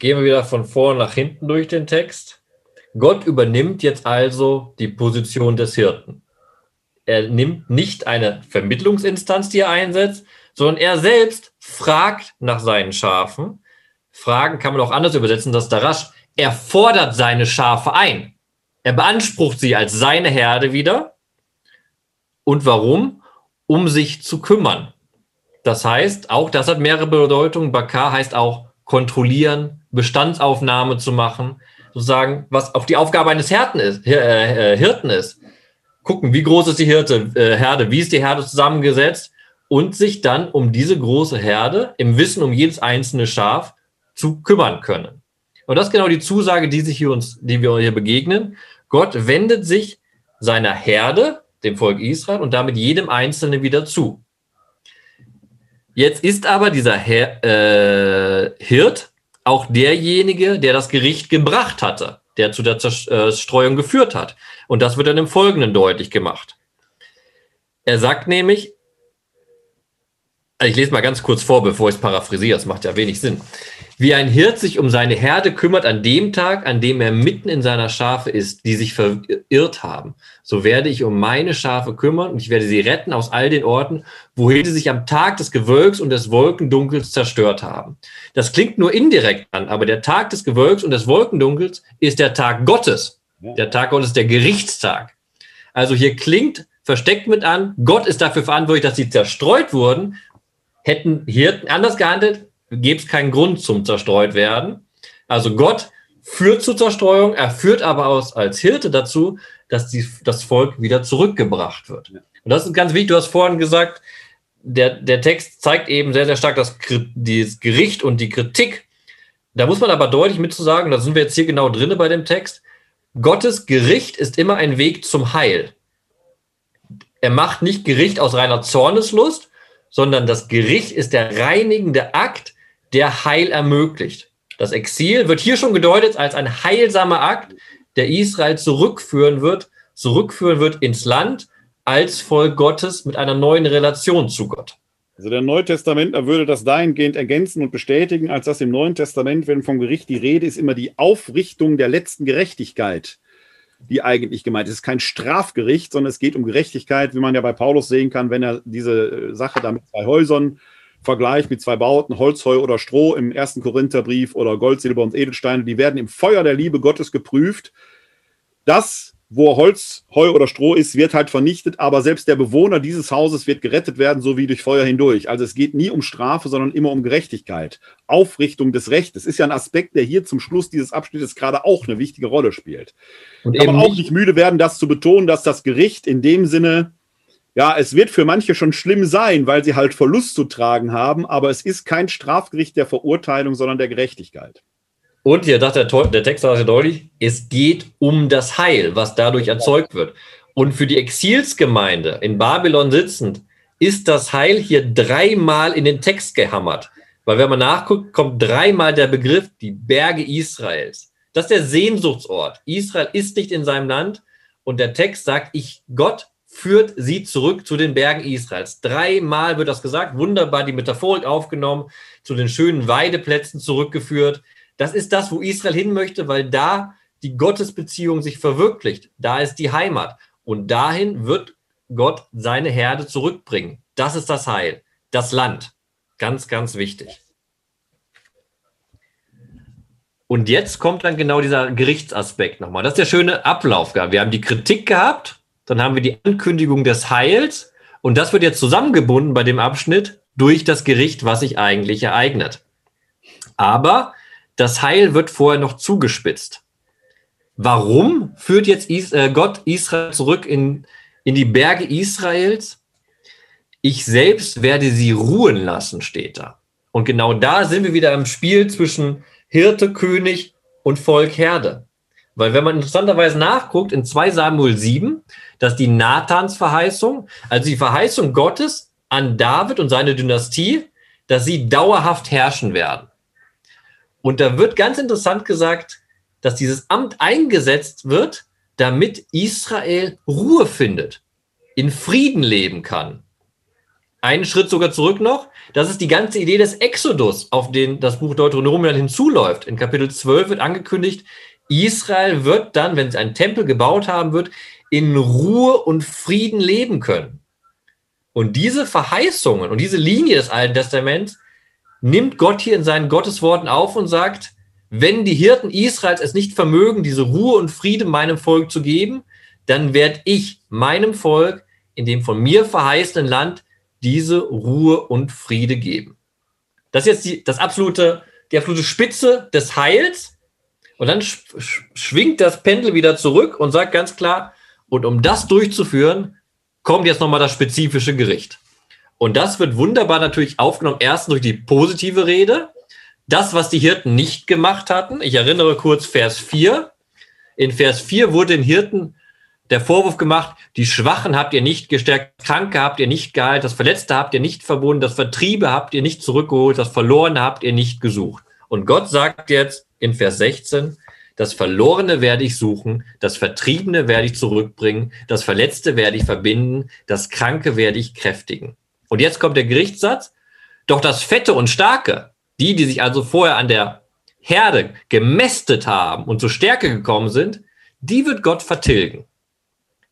Gehen wir wieder von vor nach hinten durch den Text. Gott übernimmt jetzt also die Position des Hirten. Er nimmt nicht eine Vermittlungsinstanz, die er einsetzt, sondern er selbst fragt nach seinen Schafen. Fragen kann man auch anders übersetzen, das da rasch. Er fordert seine Schafe ein. Er beansprucht sie als seine Herde wieder. Und warum? Um sich zu kümmern. Das heißt, auch das hat mehrere Bedeutungen. Bakar heißt auch kontrollieren, Bestandsaufnahme zu machen, sozusagen, was auf die Aufgabe eines Hirten ist, äh, äh, Hirten ist. Gucken, wie groß ist die Hirte, äh, Herde, wie ist die Herde zusammengesetzt und sich dann um diese große Herde im Wissen um jedes einzelne Schaf zu kümmern können. Und das ist genau die Zusage, die sich hier uns, die wir hier begegnen. Gott wendet sich seiner Herde, dem Volk Israel, und damit jedem Einzelnen wieder zu. Jetzt ist aber dieser Her äh, Hirt auch derjenige, der das Gericht gebracht hatte, der zu der Zerstreuung geführt hat. Und das wird dann im Folgenden deutlich gemacht. Er sagt nämlich, also ich lese mal ganz kurz vor, bevor ich es paraphrasiere, das macht ja wenig Sinn. Wie ein Hirt sich um seine Herde kümmert an dem Tag, an dem er mitten in seiner Schafe ist, die sich verirrt haben, so werde ich um meine Schafe kümmern und ich werde sie retten aus all den Orten, wohin sie sich am Tag des Gewölks und des Wolkendunkels zerstört haben. Das klingt nur indirekt an, aber der Tag des Gewölks und des Wolkendunkels ist der Tag Gottes. Der Tag Gottes, der Gerichtstag. Also hier klingt versteckt mit an, Gott ist dafür verantwortlich, dass sie zerstreut wurden, Hätten Hirten anders gehandelt, gäbe es keinen Grund zum zerstreut werden. Also Gott führt zur Zerstreuung, er führt aber aus, als Hirte dazu, dass die, das Volk wieder zurückgebracht wird. Und das ist ganz wichtig. Du hast vorhin gesagt, der, der Text zeigt eben sehr, sehr stark das, das Gericht und die Kritik. Da muss man aber deutlich mit zu sagen, da sind wir jetzt hier genau drinne bei dem Text, Gottes Gericht ist immer ein Weg zum Heil. Er macht nicht Gericht aus reiner Zorneslust, sondern das Gericht ist der reinigende Akt, der Heil ermöglicht. Das Exil wird hier schon gedeutet als ein heilsamer Akt, der Israel zurückführen wird, zurückführen wird ins Land als Volk Gottes mit einer neuen Relation zu Gott. Also der Neue Testamentler würde das dahingehend ergänzen und bestätigen, als dass im Neuen Testament, wenn vom Gericht die Rede ist, immer die Aufrichtung der letzten Gerechtigkeit die eigentlich gemeint ist. Es ist kein Strafgericht, sondern es geht um Gerechtigkeit, wie man ja bei Paulus sehen kann, wenn er diese äh, Sache da mit zwei Häusern vergleicht, mit zwei Bauten, Holz, Heu oder Stroh im ersten Korintherbrief oder Gold, Silber und Edelsteine, die werden im Feuer der Liebe Gottes geprüft. Das wo Holz, Heu oder Stroh ist, wird halt vernichtet, aber selbst der Bewohner dieses Hauses wird gerettet werden, so wie durch Feuer hindurch. Also es geht nie um Strafe, sondern immer um Gerechtigkeit. Aufrichtung des Rechtes ist ja ein Aspekt, der hier zum Schluss dieses Abschnittes gerade auch eine wichtige Rolle spielt. Und aber auch nicht müde werden, das zu betonen, dass das Gericht in dem Sinne, ja, es wird für manche schon schlimm sein, weil sie halt Verlust zu tragen haben, aber es ist kein Strafgericht der Verurteilung, sondern der Gerechtigkeit. Und hier sagt der, der Text sehr deutlich, es geht um das Heil, was dadurch erzeugt wird. Und für die Exilsgemeinde in Babylon sitzend ist das Heil hier dreimal in den Text gehammert. Weil wenn man nachguckt, kommt dreimal der Begriff die Berge Israels. Das ist der Sehnsuchtsort. Israel ist nicht in seinem Land. Und der Text sagt, ich, Gott führt sie zurück zu den Bergen Israels. Dreimal wird das gesagt, wunderbar die Metaphorik aufgenommen, zu den schönen Weideplätzen zurückgeführt. Das ist das, wo Israel hin möchte, weil da die Gottesbeziehung sich verwirklicht. Da ist die Heimat. Und dahin wird Gott seine Herde zurückbringen. Das ist das Heil. Das Land. Ganz, ganz wichtig. Und jetzt kommt dann genau dieser Gerichtsaspekt nochmal. Das ist der schöne Ablauf. Wir haben die Kritik gehabt, dann haben wir die Ankündigung des Heils und das wird jetzt zusammengebunden bei dem Abschnitt durch das Gericht, was sich eigentlich ereignet. Aber das Heil wird vorher noch zugespitzt. Warum führt jetzt äh, Gott Israel zurück in, in die Berge Israels? Ich selbst werde sie ruhen lassen, steht da. Und genau da sind wir wieder im Spiel zwischen Hirte, König und Volk, Herde. Weil wenn man interessanterweise nachguckt, in 2 Samuel 7, dass die Nathans Verheißung, also die Verheißung Gottes an David und seine Dynastie, dass sie dauerhaft herrschen werden. Und da wird ganz interessant gesagt, dass dieses Amt eingesetzt wird, damit Israel Ruhe findet, in Frieden leben kann. Einen Schritt sogar zurück noch, das ist die ganze Idee des Exodus, auf den das Buch Deuteronomium hinzuläuft. In Kapitel 12 wird angekündigt, Israel wird dann, wenn sie einen Tempel gebaut haben wird, in Ruhe und Frieden leben können. Und diese Verheißungen und diese Linie des Alten Testaments nimmt Gott hier in seinen Gottesworten auf und sagt, wenn die Hirten Israels es nicht vermögen, diese Ruhe und Friede meinem Volk zu geben, dann werde ich meinem Volk in dem von mir verheißenen Land diese Ruhe und Friede geben. Das ist jetzt die, das absolute, die absolute Spitze des Heils. Und dann schwingt das Pendel wieder zurück und sagt ganz klar, und um das durchzuführen, kommt jetzt nochmal das spezifische Gericht. Und das wird wunderbar natürlich aufgenommen. Erstens durch die positive Rede, das, was die Hirten nicht gemacht hatten. Ich erinnere kurz Vers 4. In Vers 4 wurde den Hirten der Vorwurf gemacht, die Schwachen habt ihr nicht gestärkt, Kranke habt ihr nicht geheilt, das Verletzte habt ihr nicht verbunden, das Vertriebe habt ihr nicht zurückgeholt, das Verlorene habt ihr nicht gesucht. Und Gott sagt jetzt in Vers 16, das Verlorene werde ich suchen, das Vertriebene werde ich zurückbringen, das Verletzte werde ich verbinden, das Kranke werde ich kräftigen. Und jetzt kommt der Gerichtssatz, doch das Fette und Starke, die, die sich also vorher an der Herde gemästet haben und zur Stärke gekommen sind, die wird Gott vertilgen.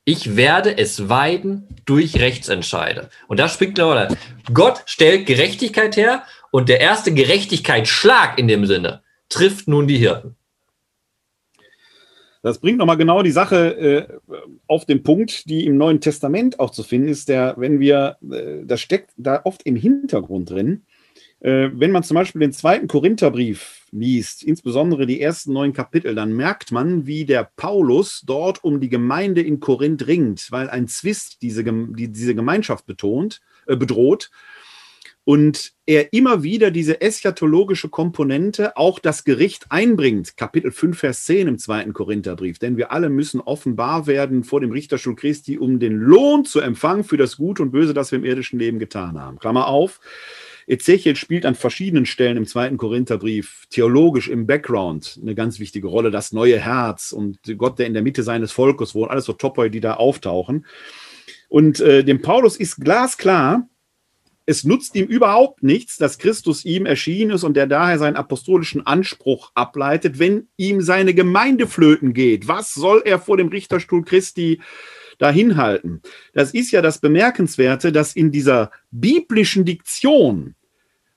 Ich werde es weiden durch Rechtsentscheide. Und da springt Leute. Gott stellt Gerechtigkeit her und der erste Gerechtigkeitsschlag in dem Sinne trifft nun die Hirten. Das bringt nochmal genau die Sache äh, auf den Punkt, die im Neuen Testament auch zu finden ist, der, wenn wir, äh, das steckt da oft im Hintergrund drin, äh, wenn man zum Beispiel den zweiten Korintherbrief liest, insbesondere die ersten neun Kapitel, dann merkt man, wie der Paulus dort um die Gemeinde in Korinth ringt, weil ein Zwist diese, die, diese Gemeinschaft betont, äh, bedroht und er immer wieder diese eschatologische Komponente, auch das Gericht einbringt. Kapitel 5, Vers 10 im zweiten Korintherbrief. Denn wir alle müssen offenbar werden vor dem Richterstuhl Christi, um den Lohn zu empfangen für das Gute und Böse, das wir im irdischen Leben getan haben. Klammer auf. Ezechiel spielt an verschiedenen Stellen im zweiten Korintherbrief theologisch im Background eine ganz wichtige Rolle. Das neue Herz und Gott, der in der Mitte seines Volkes wohnt, alles so Topoi, die da auftauchen. Und äh, dem Paulus ist glasklar, es nutzt ihm überhaupt nichts, dass Christus ihm erschienen ist und der daher seinen apostolischen Anspruch ableitet, wenn ihm seine Gemeinde flöten geht. Was soll er vor dem Richterstuhl Christi dahin halten. Das ist ja das Bemerkenswerte, dass in dieser biblischen Diktion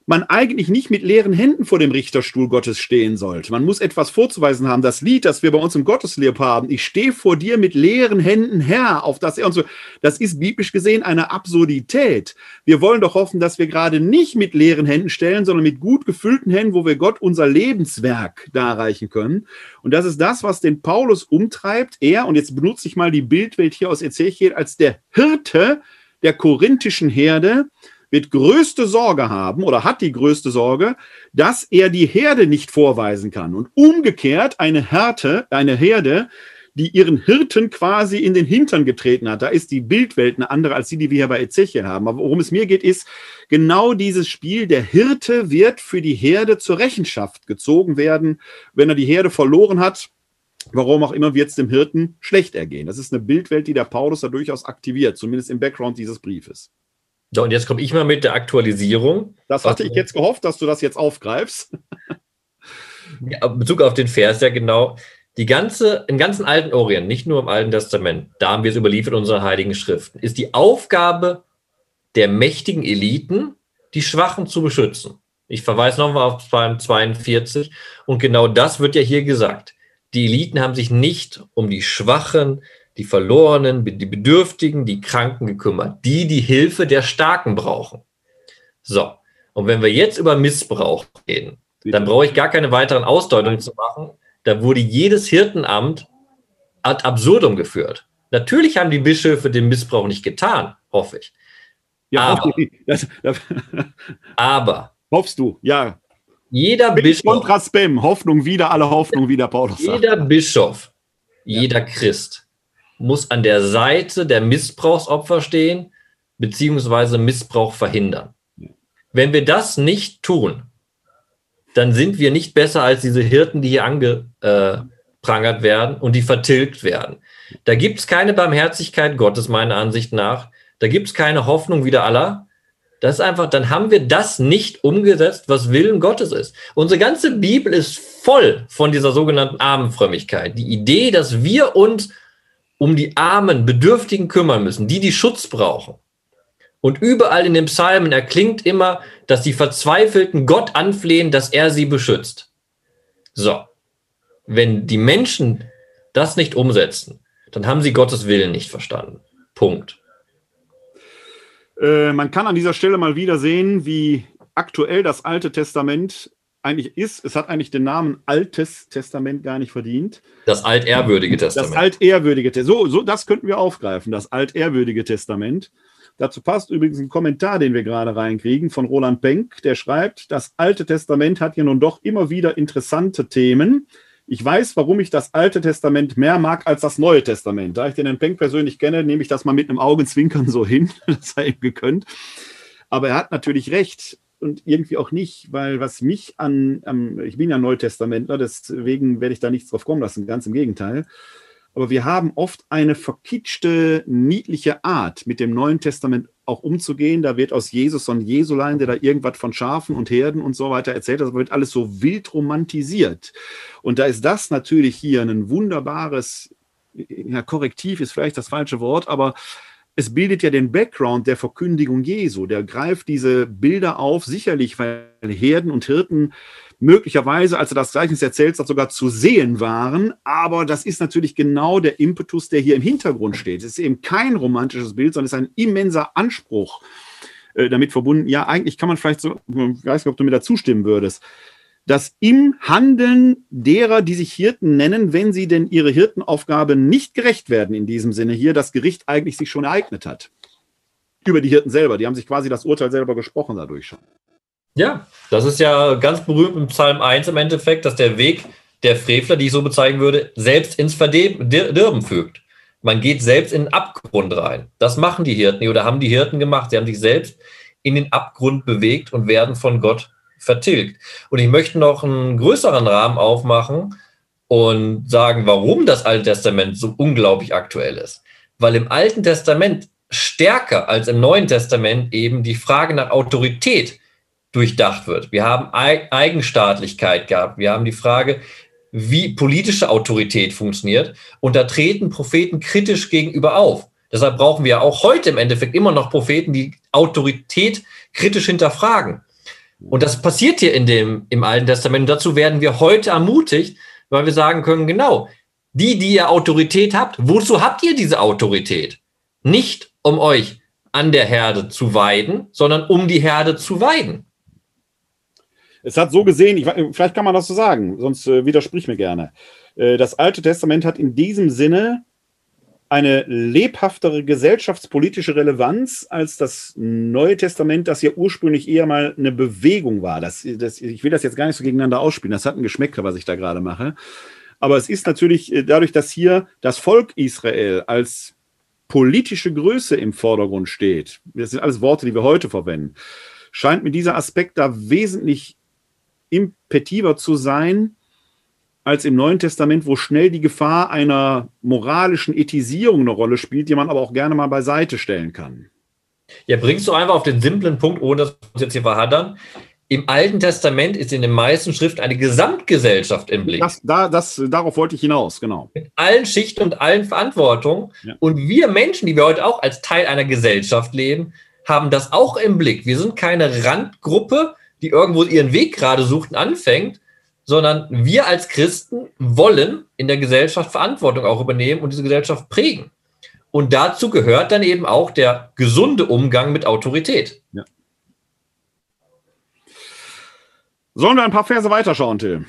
man eigentlich nicht mit leeren Händen vor dem Richterstuhl Gottes stehen sollte. Man muss etwas vorzuweisen haben. Das Lied, das wir bei uns im Gotteslieb haben, ich stehe vor dir mit leeren Händen, Herr, auf das er und so, das ist biblisch gesehen eine Absurdität. Wir wollen doch hoffen, dass wir gerade nicht mit leeren Händen stellen, sondern mit gut gefüllten Händen, wo wir Gott unser Lebenswerk darreichen können. Und das ist das, was den Paulus umtreibt. Er, und jetzt benutze ich mal die Bildwelt hier aus Ezechiel, als der Hirte der korinthischen Herde, wird größte Sorge haben oder hat die größte Sorge, dass er die Herde nicht vorweisen kann. Und umgekehrt eine Härte, eine Herde, die ihren Hirten quasi in den Hintern getreten hat. Da ist die Bildwelt eine andere als die, die wir hier bei Ezechiel haben. Aber worum es mir geht, ist genau dieses Spiel. Der Hirte wird für die Herde zur Rechenschaft gezogen werden. Wenn er die Herde verloren hat, warum auch immer wird es dem Hirten schlecht ergehen. Das ist eine Bildwelt, die der Paulus da durchaus aktiviert, zumindest im Background dieses Briefes. So, und jetzt komme ich mal mit der Aktualisierung. Das hatte ich jetzt gehofft, dass du das jetzt aufgreifst. Ja, in Bezug auf den Vers, ja genau. Die ganze, im ganzen alten Orient, nicht nur im Alten Testament, da haben wir es überliefert in unseren heiligen Schriften, ist die Aufgabe der mächtigen Eliten, die Schwachen zu beschützen. Ich verweise nochmal auf Psalm 42 und genau das wird ja hier gesagt. Die Eliten haben sich nicht um die Schwachen, die Verlorenen, die Bedürftigen, die Kranken gekümmert, die die Hilfe der Starken brauchen. So, und wenn wir jetzt über Missbrauch reden, dann brauche ich gar keine weiteren Ausdeutungen zu machen. Da wurde jedes Hirtenamt ad absurdum geführt. Natürlich haben die Bischöfe den Missbrauch nicht getan, hoffe ich. Ja, aber, das, das, <laughs> aber hoffst du, ja. Jeder Bischof. Kontra Spam, Hoffnung wieder, alle Hoffnung wieder, Paulus. Jeder sagt. Bischof, jeder ja. Christ muss an der Seite der Missbrauchsopfer stehen, beziehungsweise Missbrauch verhindern. Wenn wir das nicht tun, dann sind wir nicht besser als diese Hirten, die hier angeprangert werden und die vertilgt werden. Da gibt es keine Barmherzigkeit Gottes, meiner Ansicht nach. Da gibt es keine Hoffnung wieder aller. Das ist einfach, dann haben wir das nicht umgesetzt, was Willen Gottes ist. Unsere ganze Bibel ist voll von dieser sogenannten Armenfrömmigkeit. Die Idee, dass wir uns um die Armen, Bedürftigen kümmern müssen, die die Schutz brauchen. Und überall in den Psalmen erklingt immer, dass die Verzweifelten Gott anflehen, dass er sie beschützt. So, wenn die Menschen das nicht umsetzen, dann haben sie Gottes Willen nicht verstanden. Punkt. Äh, man kann an dieser Stelle mal wieder sehen, wie aktuell das Alte Testament eigentlich ist. Es hat eigentlich den Namen Altes Testament gar nicht verdient. Das altehrwürdige Testament. Das altehrwürdige Testament. So, so, das könnten wir aufgreifen. Das altehrwürdige Testament. Dazu passt übrigens ein Kommentar, den wir gerade reinkriegen von Roland Penck, der schreibt, das Alte Testament hat ja nun doch immer wieder interessante Themen. Ich weiß, warum ich das Alte Testament mehr mag als das Neue Testament. Da ich den Herrn Penck persönlich kenne, nehme ich das mal mit einem Augenzwinkern so hin. <laughs> Das sei ihm gegönnt. Aber er hat natürlich recht und irgendwie auch nicht, weil was mich an, um, ich bin ja Neutestamentler, deswegen werde ich da nichts drauf kommen lassen, ganz im Gegenteil. Aber wir haben oft eine verkitschte, niedliche Art, mit dem Neuen Testament auch umzugehen. Da wird aus Jesus so ein Jesulein, der da irgendwas von Schafen und Herden und so weiter erzählt. Das wird alles so wild romantisiert. Und da ist das natürlich hier ein wunderbares, ja, Korrektiv ist vielleicht das falsche Wort, aber es bildet ja den Background der Verkündigung Jesu. Der greift diese Bilder auf, sicherlich, weil Herden und Hirten möglicherweise, als er das Gleichnis erzählt hat, sogar zu sehen waren. Aber das ist natürlich genau der Impetus, der hier im Hintergrund steht. Es ist eben kein romantisches Bild, sondern es ist ein immenser Anspruch äh, damit verbunden. Ja, eigentlich kann man vielleicht so, ich weiß nicht, ob du mir da zustimmen würdest dass im Handeln derer, die sich Hirten nennen, wenn sie denn ihre Hirtenaufgabe nicht gerecht werden, in diesem Sinne hier, das Gericht eigentlich sich schon ereignet hat. Über die Hirten selber. Die haben sich quasi das Urteil selber gesprochen dadurch schon. Ja, das ist ja ganz berühmt im Psalm 1 im Endeffekt, dass der Weg der Frevler, die ich so bezeichnen würde, selbst ins Verdirben fügt. Man geht selbst in den Abgrund rein. Das machen die Hirten oder haben die Hirten gemacht. Sie haben sich selbst in den Abgrund bewegt und werden von Gott vertilgt. Und ich möchte noch einen größeren Rahmen aufmachen und sagen, warum das Alte Testament so unglaublich aktuell ist. Weil im Alten Testament stärker als im Neuen Testament eben die Frage nach Autorität durchdacht wird. Wir haben Eigenstaatlichkeit gehabt. Wir haben die Frage, wie politische Autorität funktioniert. Und da treten Propheten kritisch gegenüber auf. Deshalb brauchen wir auch heute im Endeffekt immer noch Propheten, die Autorität kritisch hinterfragen. Und das passiert hier in dem, im Alten Testament. Und dazu werden wir heute ermutigt, weil wir sagen können, genau, die, die ihr Autorität habt, wozu habt ihr diese Autorität? Nicht um euch an der Herde zu weiden, sondern um die Herde zu weiden. Es hat so gesehen, ich, vielleicht kann man das so sagen, sonst äh, widersprich mir gerne. Äh, das Alte Testament hat in diesem Sinne eine lebhaftere gesellschaftspolitische Relevanz als das Neue Testament, das ja ursprünglich eher mal eine Bewegung war. Das, das, ich will das jetzt gar nicht so gegeneinander ausspielen. Das hat ein Geschmäcker, was ich da gerade mache. Aber es ist natürlich äh, dadurch, dass hier das Volk Israel als politische Größe im Vordergrund steht. Das sind alles Worte, die wir heute verwenden. Scheint mir dieser Aspekt da wesentlich impetiver zu sein als im Neuen Testament, wo schnell die Gefahr einer moralischen Ethisierung eine Rolle spielt, die man aber auch gerne mal beiseite stellen kann. Ja, bringst du einfach auf den simplen Punkt, ohne dass wir uns jetzt hier verhaddern. Im Alten Testament ist in den meisten Schriften eine Gesamtgesellschaft im Blick. Das, da, das, darauf wollte ich hinaus, genau. Mit allen Schichten und allen Verantwortungen. Ja. Und wir Menschen, die wir heute auch als Teil einer Gesellschaft leben, haben das auch im Blick. Wir sind keine Randgruppe, die irgendwo ihren Weg gerade sucht und anfängt, sondern wir als Christen wollen in der Gesellschaft Verantwortung auch übernehmen und diese Gesellschaft prägen. Und dazu gehört dann eben auch der gesunde Umgang mit Autorität. Ja. Sollen wir ein paar Verse weiterschauen, Till?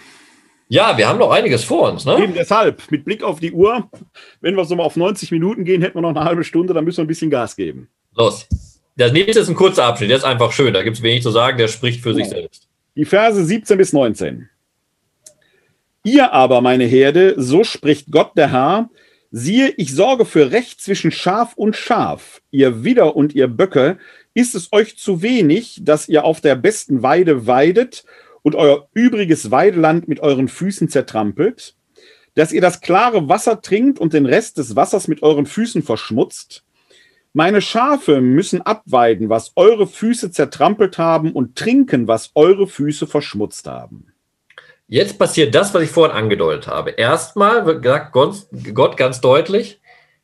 Ja, wir haben noch einiges vor uns. Ne? Eben deshalb, mit Blick auf die Uhr, wenn wir so mal auf 90 Minuten gehen, hätten wir noch eine halbe Stunde, dann müssen wir ein bisschen Gas geben. Los. Das nächste ist ein kurzer Abschnitt, der ist einfach schön, da gibt es wenig zu sagen, der spricht für genau. sich selbst. Die Verse 17 bis 19. Ihr aber, meine Herde, so spricht Gott der Herr, siehe, ich sorge für Recht zwischen Schaf und Schaf. Ihr Widder und ihr Böcke, ist es euch zu wenig, dass ihr auf der besten Weide weidet und euer übriges Weideland mit euren Füßen zertrampelt? Dass ihr das klare Wasser trinkt und den Rest des Wassers mit euren Füßen verschmutzt? Meine Schafe müssen abweiden, was eure Füße zertrampelt haben und trinken, was eure Füße verschmutzt haben. Jetzt passiert das, was ich vorhin angedeutet habe. Erstmal wird gesagt Gott, ganz deutlich,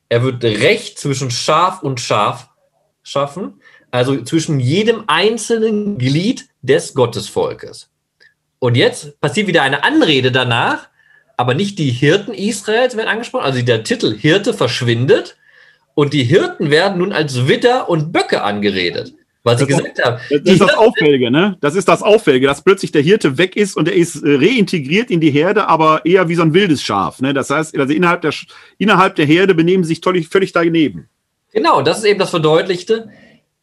er wird Recht zwischen Schaf und Schaf schaffen, also zwischen jedem einzelnen Glied des Gottesvolkes. Und jetzt passiert wieder eine Anrede danach, aber nicht die Hirten Israels werden angesprochen, also der Titel Hirte verschwindet und die Hirten werden nun als Widder und Böcke angeredet. Was ich gesagt habe. Das ist das <laughs> Auffällige, ne? Das ist das Auffällige, dass plötzlich der Hirte weg ist und er ist äh, reintegriert in die Herde, aber eher wie so ein wildes Schaf. Ne? Das heißt, also innerhalb der, innerhalb der Herde benehmen sich völlig, völlig daneben. Genau, das ist eben das Verdeutlichte.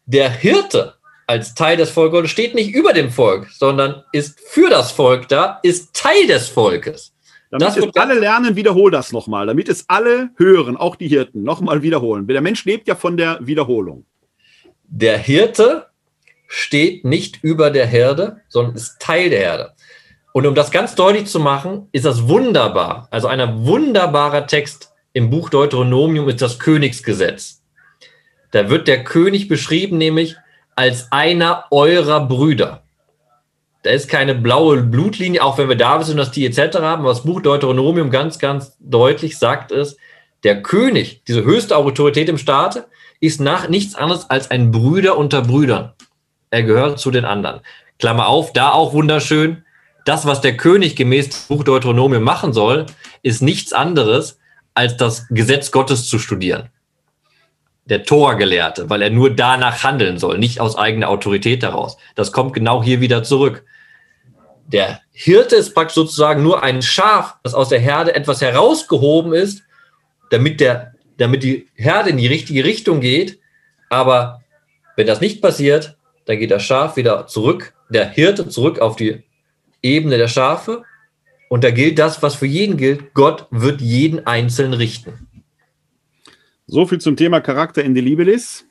Der Hirte als Teil des Volkes steht nicht über dem Volk, sondern ist für das Volk da, ist Teil des Volkes. Damit Das es alle lernen, wiederhol das nochmal. Damit es alle hören, auch die Hirten, nochmal wiederholen. Der Mensch lebt ja von der Wiederholung. Der Hirte steht nicht über der Herde, sondern ist Teil der Herde. Und um das ganz deutlich zu machen, ist das wunderbar. Also ein wunderbarer Text im Buch Deuteronomium ist das Königsgesetz. Da wird der König beschrieben, nämlich als einer eurer Brüder. Da ist keine blaue Blutlinie, auch wenn wir Davids-Dynastie etc. haben, das Buch Deuteronomium ganz, ganz deutlich sagt es, der König, diese höchste Autorität im Staate, ist nach nichts anderes als ein Brüder unter Brüdern. Er gehört zu den anderen. Klammer auf, da auch wunderschön. Das, was der König gemäß Buch Deuteronomium machen soll, ist nichts anderes, als das Gesetz Gottes zu studieren. Der Torgelehrte, weil er nur danach handeln soll, nicht aus eigener Autorität daraus. Das kommt genau hier wieder zurück. Der Hirte ist praktisch sozusagen nur ein Schaf, das aus der Herde etwas herausgehoben ist, damit, der, damit die Herde in die richtige Richtung geht. Aber wenn das nicht passiert, dann geht das Schaf wieder zurück, der Hirte zurück auf die Ebene der Schafe. Und da gilt das, was für jeden gilt. Gott wird jeden Einzelnen richten. So viel zum Thema Charakter in der Libelis.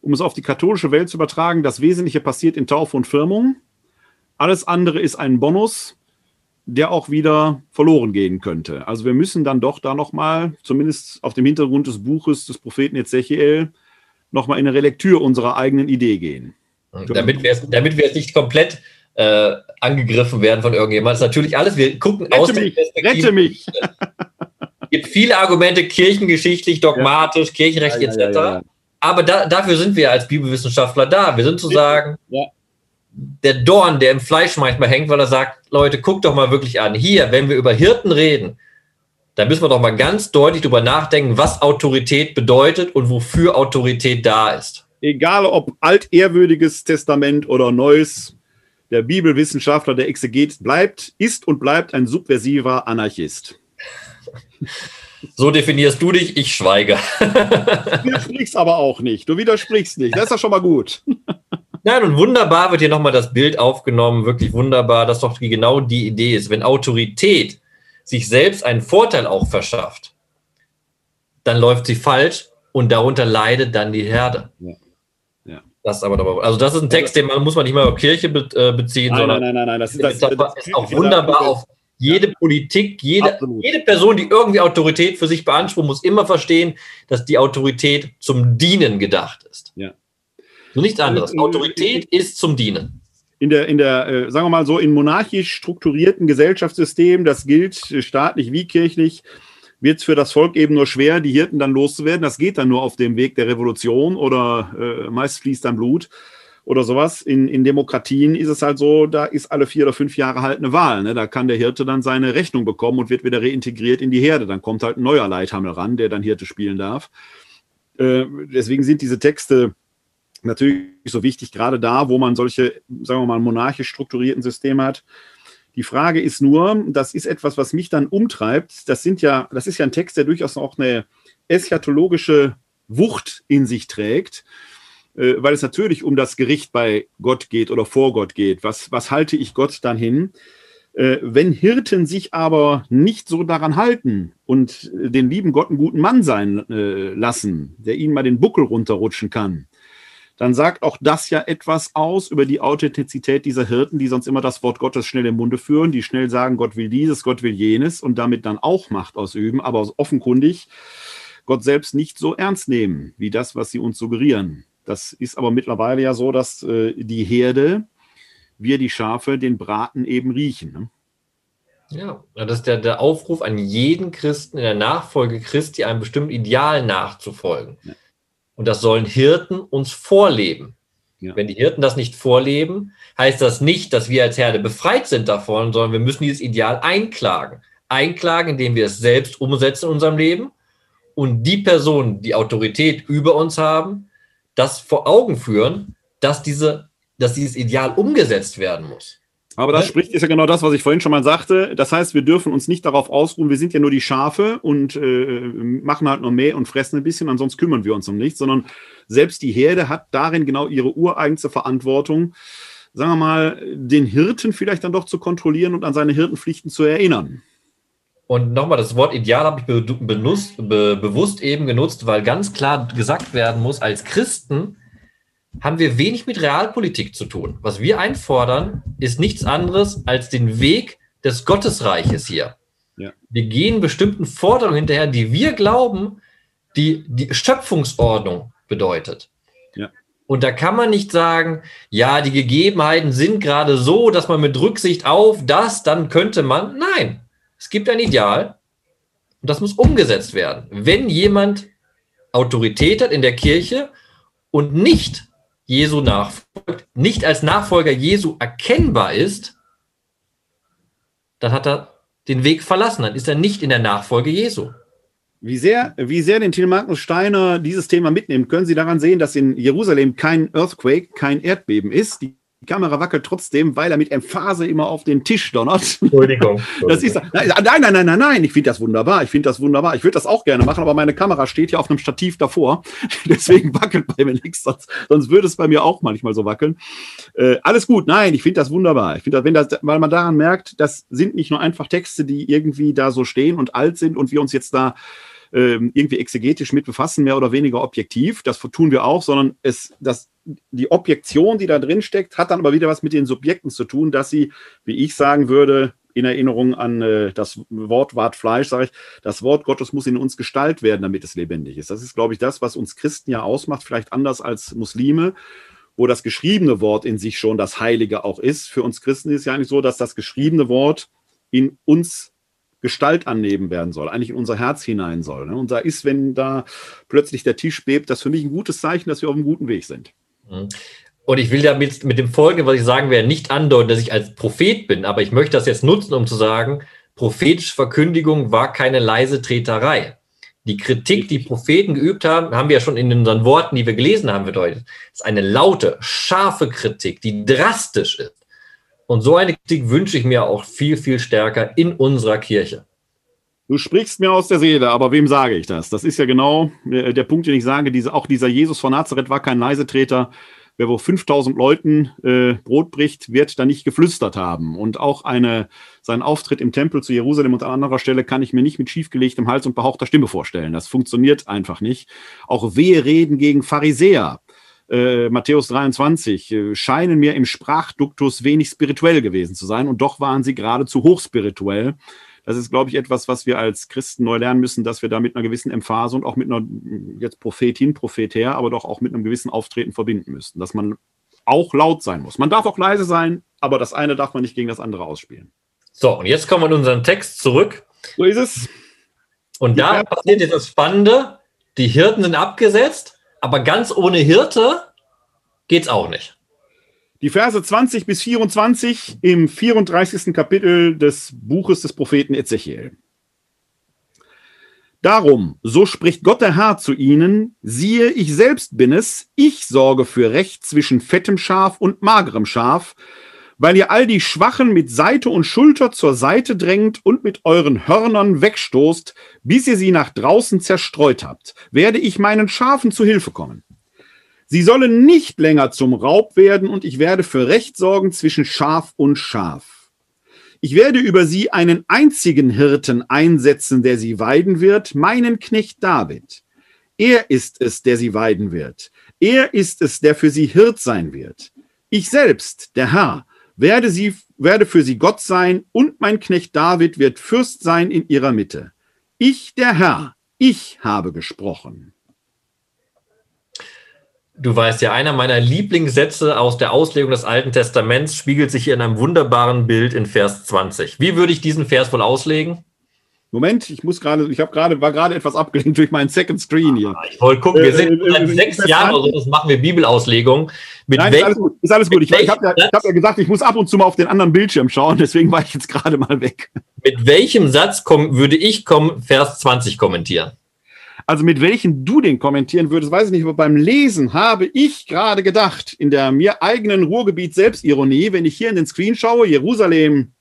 Um es auf die katholische Welt zu übertragen, das Wesentliche passiert in Taufe und Firmung. Alles andere ist ein Bonus, der auch wieder verloren gehen könnte. Also wir müssen dann doch da nochmal, zumindest auf dem Hintergrund des Buches des Propheten Ezechiel, nochmal in eine Relektür unserer eigenen Idee gehen. Damit wir, es- damit wir jetzt nicht komplett äh, angegriffen werden von irgendjemandem. Das ist natürlich alles, wir gucken aus Rette der mich, Perspektive. rette mich. Es <laughs> gibt viele Argumente, kirchengeschichtlich, dogmatisch, kirchenrechtlich Ja, ja, etc. ja, ja. Aber da, dafür sind wir als Bibelwissenschaftler da. Wir sind zu sagen, Ja. Der Dorn, der im Fleisch manchmal hängt, weil er sagt, Leute, guckt doch mal wirklich an. Hier, wenn wir über Hirten reden, da müssen wir doch mal ganz deutlich drüber nachdenken, was Autorität bedeutet und wofür Autorität da ist. Egal ob altehrwürdiges Testament oder neues, der Bibelwissenschaftler, der Exeget bleibt, ist und bleibt ein subversiver Anarchist. <laughs> So definierst du dich, ich schweige. Du widersprichst aber auch nicht. Du widersprichst nicht. Das ist ja schon mal gut. <laughs> Nein, und wunderbar wird hier nochmal das Bild aufgenommen, wirklich wunderbar, dass doch genau die Idee ist. Wenn Autorität sich selbst einen Vorteil auch verschafft, dann läuft sie falsch und darunter leidet dann die Herde. Ja. Ja. Das ist aber dabei. Also das ist ein Text, den man muss man nicht mal auf Kirche be äh, beziehen, Nein, sondern nein, nein, nein, nein. Das, das, das, ist, das, ist auch wunderbar auf jede Politik, jede, Absolut. jede Person, die irgendwie Autorität für sich beansprucht, muss immer verstehen, dass die Autorität zum Dienen gedacht ist. Ja. Nichts anderes. Autorität ist zum Dienen. in der, in der äh, sagen wir mal so, in monarchisch strukturierten Gesellschaftssystem, das gilt äh, staatlich wie kirchlich, wird es für das Volk eben nur schwer, die Hirten dann loszuwerden. Das geht dann nur auf dem Weg der Revolution oder äh, meist fließt dann Blut oder sowas. In, in Demokratien ist es halt so, da ist alle vier oder fünf Jahre halt eine Wahl. Ne? Da kann der Hirte dann seine Rechnung bekommen und wird wieder reintegriert in die Herde. Dann kommt halt ein neuer Leithammel ran, der dann Hirte spielen darf. Äh, deswegen sind diese Texte natürlich so wichtig, gerade da, wo man solche, sagen wir mal, monarchisch strukturierten Systeme hat. Die Frage ist nur, das ist etwas, was mich dann umtreibt. Das sind ja, das ist ja ein Text, der durchaus auch eine eschatologische Wucht in sich trägt, äh, weil es natürlich um das Gericht bei Gott geht oder vor Gott geht. Was, was halte ich Gott dann hin? Äh, wenn Hirten sich aber nicht so daran halten und den lieben Gott einen guten Mann sein äh, lassen, der ihnen mal den Buckel runterrutschen kann, dann sagt auch das ja etwas aus über die Authentizität dieser Hirten, die sonst immer das Wort Gottes schnell im Munde führen, die schnell sagen, Gott will dieses, Gott will jenes und damit dann auch Macht ausüben, aber offenkundig Gott selbst nicht so ernst nehmen, wie das, was sie uns suggerieren. Das ist aber mittlerweile ja so, dass äh, die Herde, wir die Schafe, den Braten eben riechen. Ne? Ja, das ist der, der Aufruf an jeden Christen in der Nachfolge Christi, einem bestimmten Ideal nachzufolgen. Ja. Und das sollen Hirten uns vorleben. Ja. Wenn die Hirten das nicht vorleben, heißt das nicht, dass wir als Herde befreit sind davon, sondern wir müssen dieses Ideal einklagen. Einklagen, indem wir es selbst umsetzen in unserem Leben und die Personen, die Autorität über uns haben, das vor Augen führen, dass, diese, dass dieses Ideal umgesetzt werden muss. Aber das spricht, ist ja genau das, was ich vorhin schon mal sagte. Das heißt, wir dürfen uns nicht darauf ausruhen, wir sind ja nur die Schafe und äh, machen halt nur mehr und fressen ein bisschen, ansonsten kümmern wir uns um nichts, sondern selbst die Herde hat darin genau ihre ureigenste Verantwortung, sagen wir mal, den Hirten vielleicht dann doch zu kontrollieren und an seine Hirtenpflichten zu erinnern. Und nochmal, das Wort Ideal habe ich be benutzt, be bewusst eben genutzt, weil ganz klar gesagt werden muss, als Christen haben wir wenig mit Realpolitik zu tun. Was wir einfordern, ist nichts anderes als den Weg des Gottesreiches hier. Ja. Wir gehen bestimmten Forderungen hinterher, die wir glauben, die die Schöpfungsordnung bedeutet. Ja. Und da kann man nicht sagen, ja, die Gegebenheiten sind gerade so, dass man mit Rücksicht auf das, dann könnte man. Nein, es gibt ein Ideal und das muss umgesetzt werden. Wenn jemand Autorität hat in der Kirche und nicht Jesu nachfolgt, nicht als Nachfolger Jesu erkennbar ist, dann hat er den Weg verlassen, dann ist er nicht in der Nachfolge Jesu. Wie sehr, wie sehr den Till Magnus Steiner dieses Thema mitnimmt, können Sie daran sehen, dass in Jerusalem kein Earthquake, kein Erdbeben ist. Die die Kamera wackelt trotzdem, weil er mit Emphase immer auf den Tisch donnert. Entschuldigung. <laughs> Das ist, nein, nein, nein, nein, nein, ich finde das wunderbar. Ich finde das wunderbar. Ich würde das auch gerne machen, aber meine Kamera steht ja auf einem Stativ davor. <laughs> Deswegen wackelt bei mir nichts. Sonst, sonst würde es bei mir auch manchmal so wackeln. Äh, alles gut. Nein, ich finde das wunderbar. Ich finde wenn das, weil man daran merkt, das sind nicht nur einfach Texte, die irgendwie da so stehen und alt sind und wir uns jetzt da ähm, irgendwie exegetisch mit befassen, mehr oder weniger objektiv. Das tun wir auch, sondern es, das die Objektion, die da drin steckt, hat dann aber wieder was mit den Subjekten zu tun, dass sie, wie ich sagen würde, in Erinnerung an äh, das Wort Wart Fleisch, sage ich, das Wort Gottes muss in uns Gestalt werden, damit es lebendig ist. Das ist, glaube ich, das, was uns Christen ja ausmacht, vielleicht anders als Muslime, wo das geschriebene Wort in sich schon das Heilige auch ist. Für uns Christen ist es ja eigentlich so, dass das geschriebene Wort in uns Gestalt annehmen werden soll, eigentlich in unser Herz hinein soll. Ne? Und da ist, wenn da plötzlich der Tisch bebt, das für mich ein gutes Zeichen, dass wir auf einem guten Weg sind. Mhm. Und ich will damit mit dem Folgenden, was ich sagen werde, nicht andeuten, dass ich als Prophet bin, aber ich möchte das jetzt nutzen, um zu sagen, prophetische Verkündigung war keine leise Treterei. Die Kritik, die Propheten geübt haben, haben wir ja schon in unseren Worten, die wir gelesen haben, bedeutet. Ist eine laute, scharfe Kritik, die drastisch ist. Und so eine Kritik wünsche ich mir auch viel, viel stärker in unserer Kirche. Du sprichst mir aus der Seele, aber wem sage ich das? Das ist ja genau äh, der Punkt, den ich sage. Diese, auch dieser Jesus von Nazareth war kein Leisetreter. Wer wo 5000 Leuten äh, Brot bricht, wird da nicht geflüstert haben. Und auch eine, seinen Auftritt im Tempel zu Jerusalem und an anderer Stelle kann ich mir nicht mit schiefgelegtem Hals und behauchter Stimme vorstellen. Das funktioniert einfach nicht. Auch wehe Reden gegen Pharisäer. Äh, Matthäus 23 äh, scheinen mir im Sprachduktus wenig spirituell gewesen zu sein und doch waren sie geradezu hochspirituell. Das ist, glaube ich, etwas, was wir als Christen neu lernen müssen, dass wir da mit einer gewissen Emphase und auch mit einer jetzt Prophetin, Prophet her, aber doch auch mit einem gewissen Auftreten verbinden müssen, dass man auch laut sein muss. Man darf auch leise sein, aber das eine darf man nicht gegen das andere ausspielen. So, und jetzt kommen wir in unseren Text zurück. So ist es. Und da passiert jetzt das Spannende, die Hirten sind abgesetzt, aber ganz ohne Hirte geht's auch nicht. Die Verse 20 bis 24 im 34. Kapitel des Buches des Propheten Ezechiel. Darum, so spricht Gott der Herr zu ihnen, siehe, ich selbst bin es, ich sorge für Recht zwischen fettem Schaf und magerem Schaf, weil ihr all die Schwachen mit Seite und Schulter zur Seite drängt und mit euren Hörnern wegstoßt, bis ihr sie nach draußen zerstreut habt, werde ich meinen Schafen zu Hilfe kommen. Sie sollen nicht länger zum Raub werden und ich werde für Recht sorgen zwischen Schaf und Schaf. Ich werde über sie einen einzigen Hirten einsetzen, der sie weiden wird, meinen Knecht David. Er ist es, der sie weiden wird. Er ist es, der für sie Hirt sein wird. Ich selbst, der Herr, werde, sie, werde für sie Gott sein und mein Knecht David wird Fürst sein in ihrer Mitte. Ich, der Herr, ich habe gesprochen. Du weißt ja, einer meiner Lieblingssätze aus der Auslegung des Alten Testaments spiegelt sich hier in einem wunderbaren Bild in Vers 20. Wie würde ich diesen Vers wohl auslegen? Moment, ich muss gerade, ich habe gerade, war gerade etwas abgelenkt durch meinen Second Screen hier. ich wollte gucken, wir sind äh, seit äh, sechs Jahren oder so, das machen wir Bibelauslegung. Mit Nein, ist alles gut, ist alles gut. Ich, ich habe ja, hab ja gesagt, ich muss ab und zu mal auf den anderen Bildschirm schauen, deswegen war ich jetzt gerade mal weg. Mit welchem Satz komm, würde ich komm, Vers 20 kommentieren? Also mit welchen du den kommentieren würdest, weiß ich nicht, aber beim Lesen habe ich gerade gedacht, in der mir eigenen Ruhrgebiet Selbstironie, wenn ich hier in den Screen schaue, Jerusalem,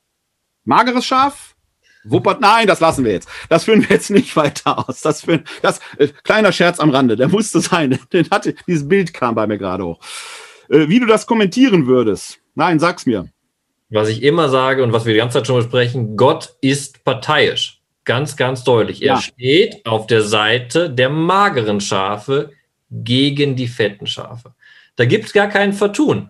mageres Schaf, Wuppert, nein, das lassen wir jetzt. Das führen wir jetzt nicht weiter aus. Das, führen, das äh, kleiner Scherz am Rande, der musste sein. <laughs> Den hatte, dieses Bild kam bei mir gerade hoch. Äh, wie du das kommentieren würdest? Nein, sag's mir. Was ich immer sage und was wir die ganze Zeit schon besprechen, Gott ist parteiisch. Ganz, ganz deutlich. Er ja. steht auf der Seite der mageren Schafe gegen die fetten Schafe. Da gibt es gar kein Vertun.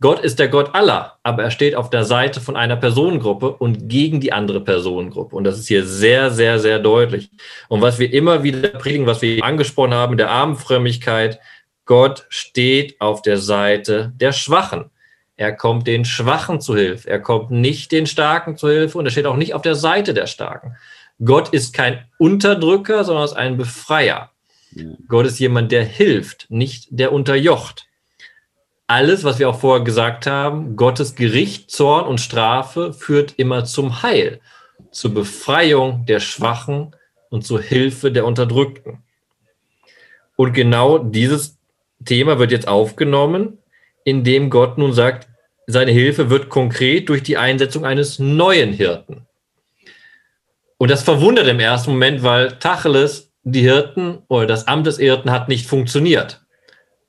Gott ist der Gott aller, aber er steht auf der Seite von einer Personengruppe und gegen die andere Personengruppe. Und das ist hier sehr, sehr, sehr deutlich. Und was wir immer wieder predigen, was wir angesprochen haben, der Armenfrömmigkeit, Gott steht auf der Seite der Schwachen. Er kommt den Schwachen zu Hilfe. Er kommt nicht den Starken zu Hilfe und er steht auch nicht auf der Seite der Starken. Gott ist kein Unterdrücker, sondern ist ein Befreier. Ja. Gott ist jemand, der hilft, nicht der unterjocht. Alles, was wir auch vorher gesagt haben, Gottes Gericht, Zorn und Strafe führt immer zum Heil, zur Befreiung der Schwachen und zur Hilfe der Unterdrückten. Und genau dieses Thema wird jetzt aufgenommen, indem Gott nun sagt, seine Hilfe wird konkret durch die Einsetzung eines neuen Hirten. Und das verwundert im ersten Moment, weil Tacheles, die Hirten oder das Amt des Hirten hat nicht funktioniert.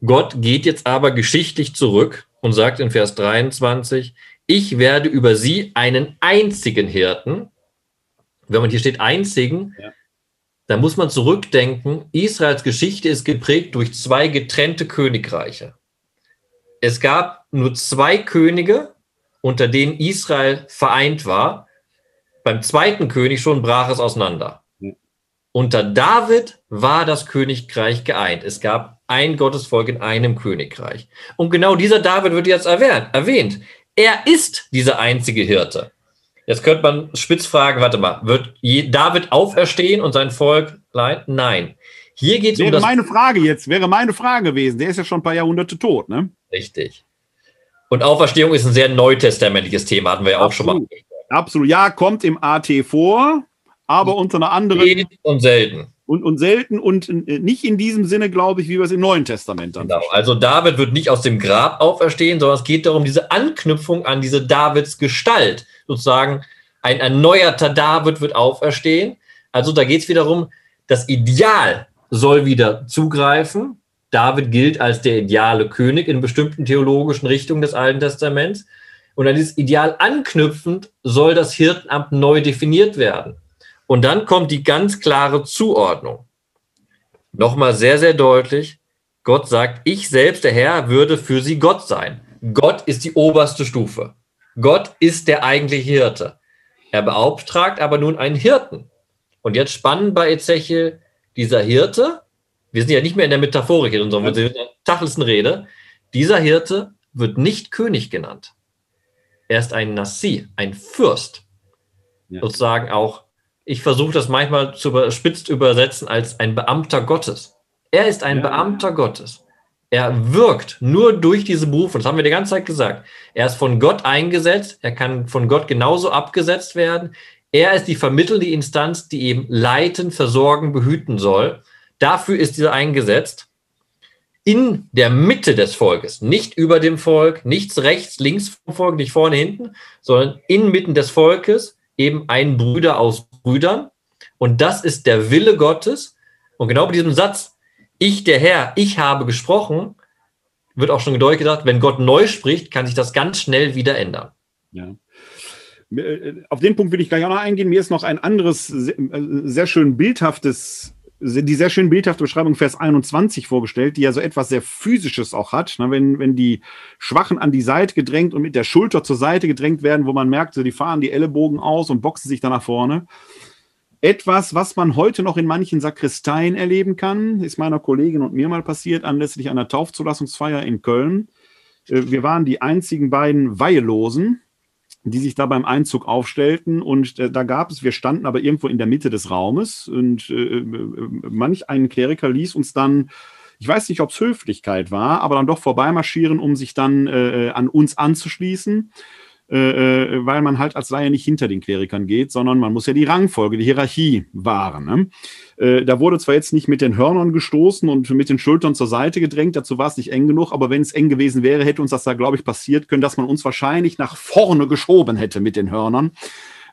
Gott geht jetzt aber geschichtlich zurück und sagt in Vers 23, ich werde über sie einen einzigen Hirten, wenn man hier steht einzigen, ja. dann muss man zurückdenken, Israels Geschichte ist geprägt durch zwei getrennte Königreiche. Es gab nur zwei Könige, unter denen Israel vereint war, beim zweiten König schon brach es auseinander. Unter David war das Königreich geeint. Es gab ein Gottesvolk in einem Königreich. Und genau dieser David wird jetzt erwähnt. Er ist dieser einzige Hirte. Jetzt könnte man spitz fragen, warte mal, wird David auferstehen und sein Volk leiden? Nein. Hier geht es um das meine Frage jetzt, wäre meine Frage gewesen. Der ist ja schon ein paar Jahrhunderte tot, ne? Richtig. Und Auferstehung ist ein sehr neutestamentliches Thema, hatten wir ja auch Absolut. schon mal. Absolut. Ja, kommt im AT vor, aber unter einer anderen. Und selten. Und, und selten und äh, nicht in diesem Sinne, glaube ich, wie wir es im Neuen Testament dann. Genau. Also David wird nicht aus dem Grab auferstehen, sondern es geht darum, diese Anknüpfung an diese Davids Gestalt. Sozusagen ein erneuerter David wird auferstehen. Also da geht es wiederum, das Ideal soll wieder zugreifen. David gilt als der ideale König in bestimmten theologischen Richtungen des Alten Testaments. Und an dieses Ideal anknüpfend soll das Hirtenamt neu definiert werden. Und dann kommt die ganz klare Zuordnung. Nochmal sehr, sehr deutlich. Gott sagt, ich selbst, der Herr, würde für sie Gott sein. Gott ist die oberste Stufe. Gott ist der eigentliche Hirte. Er beauftragt aber nun einen Hirten. Und jetzt spannend bei Ezechiel, dieser Hirte, wir sind ja nicht mehr in der Metaphorik, sondern wir sind in der Tachelsen dieser Hirte wird nicht König genannt. Er ist ein Nassi, ein Fürst. Ja. Sozusagen auch, ich versuche das manchmal zu überspitzt übersetzen als ein Beamter Gottes. Er ist ein ja. Beamter Gottes. Er wirkt nur durch diese Berufe, das haben wir die ganze Zeit gesagt. Er ist von Gott eingesetzt, er kann von Gott genauso abgesetzt werden. Er ist die vermittelnde Instanz, die eben leiten, versorgen, behüten soll. Dafür ist er eingesetzt in der Mitte des Volkes, nicht über dem Volk, nichts rechts, links vom Volk, nicht vorne, hinten, sondern inmitten des Volkes eben ein Brüder aus Brüdern. Und das ist der Wille Gottes. Und genau bei diesem Satz, ich der Herr, ich habe gesprochen, wird auch schon gedeutet gesagt, wenn Gott neu spricht, kann sich das ganz schnell wieder ändern. Ja. Äh, auf den Punkt will ich gleich auch noch eingehen. Mir ist noch ein anderes, äh, sehr schön bildhaftes die sehr schön bildhafte Beschreibung Vers 21 vorgestellt, die ja so etwas sehr Physisches auch hat. Ne? Wenn, wenn die Schwachen an die Seite gedrängt und mit der Schulter zur Seite gedrängt werden, wo man merkt, so die fahren die Ellenbogen aus und boxen sich dann nach vorne. Etwas, was man heute noch in manchen Sakristeien erleben kann, ist meiner Kollegin und mir mal passiert, anlässlich einer Taufzulassungsfeier in Köln. Äh, wir waren die einzigen beiden Weihelosen die sich da beim Einzug aufstellten. Und äh, da gab es, wir standen aber irgendwo in der Mitte des Raumes und äh, äh manch ein Kleriker ließ uns dann, ich weiß nicht, ob es Höflichkeit war, aber dann doch vorbeimarschieren, um sich dann äh, an uns anzuschließen. Äh, äh, weil man halt als Laie nicht hinter den Klerikern geht, sondern man muss ja die Rangfolge, die Hierarchie wahren. Ne? Äh, da wurde zwar jetzt nicht mit den Hörnern gestoßen und mit den Schultern zur Seite gedrängt, dazu war es nicht eng genug, aber wenn es eng gewesen wäre, hätte uns das da, glaube ich, passiert können, dass man uns wahrscheinlich nach vorne geschoben hätte mit den Hörnern.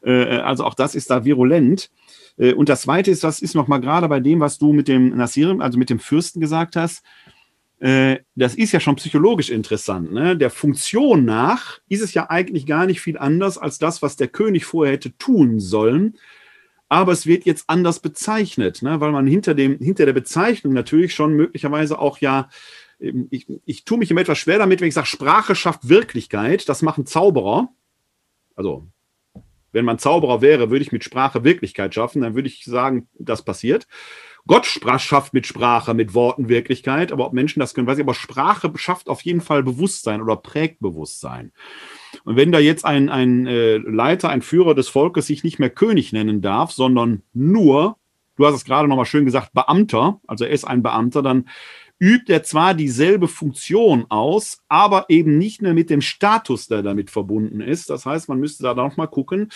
Äh, also auch das ist da virulent. Äh, und das Zweite ist, das ist noch mal gerade bei dem, was du mit dem Nasir, also mit dem Fürsten gesagt hast, äh, das ist ja schon psychologisch interessant. Ne? Der Funktion nach ist es ja eigentlich gar nicht viel anders als das, was der König vorher hätte tun sollen. Aber es wird jetzt anders bezeichnet, ne? weil man hinter, dem, hinter der Bezeichnung natürlich schon möglicherweise auch ja, ähm, ich, ich tue mich immer etwas schwer damit, wenn ich sage, Sprache schafft Wirklichkeit. Das machen Zauberer. Also, wenn man Zauberer wäre, würde ich mit Sprache Wirklichkeit schaffen. Dann würde ich sagen, das passiert. Gott schafft mit Sprache, mit Worten Wirklichkeit, aber ob Menschen das können, weiß ich, aber Sprache schafft auf jeden Fall Bewusstsein oder prägt Bewusstsein. Und wenn da jetzt ein, ein äh, Leiter, ein Führer des Volkes sich nicht mehr König nennen darf, sondern nur, du hast es gerade nochmal schön gesagt, Beamter, also er ist ein Beamter, dann übt er zwar dieselbe Funktion aus, aber eben nicht mehr mit dem Status, der damit verbunden ist. Das heißt, man müsste da nochmal gucken,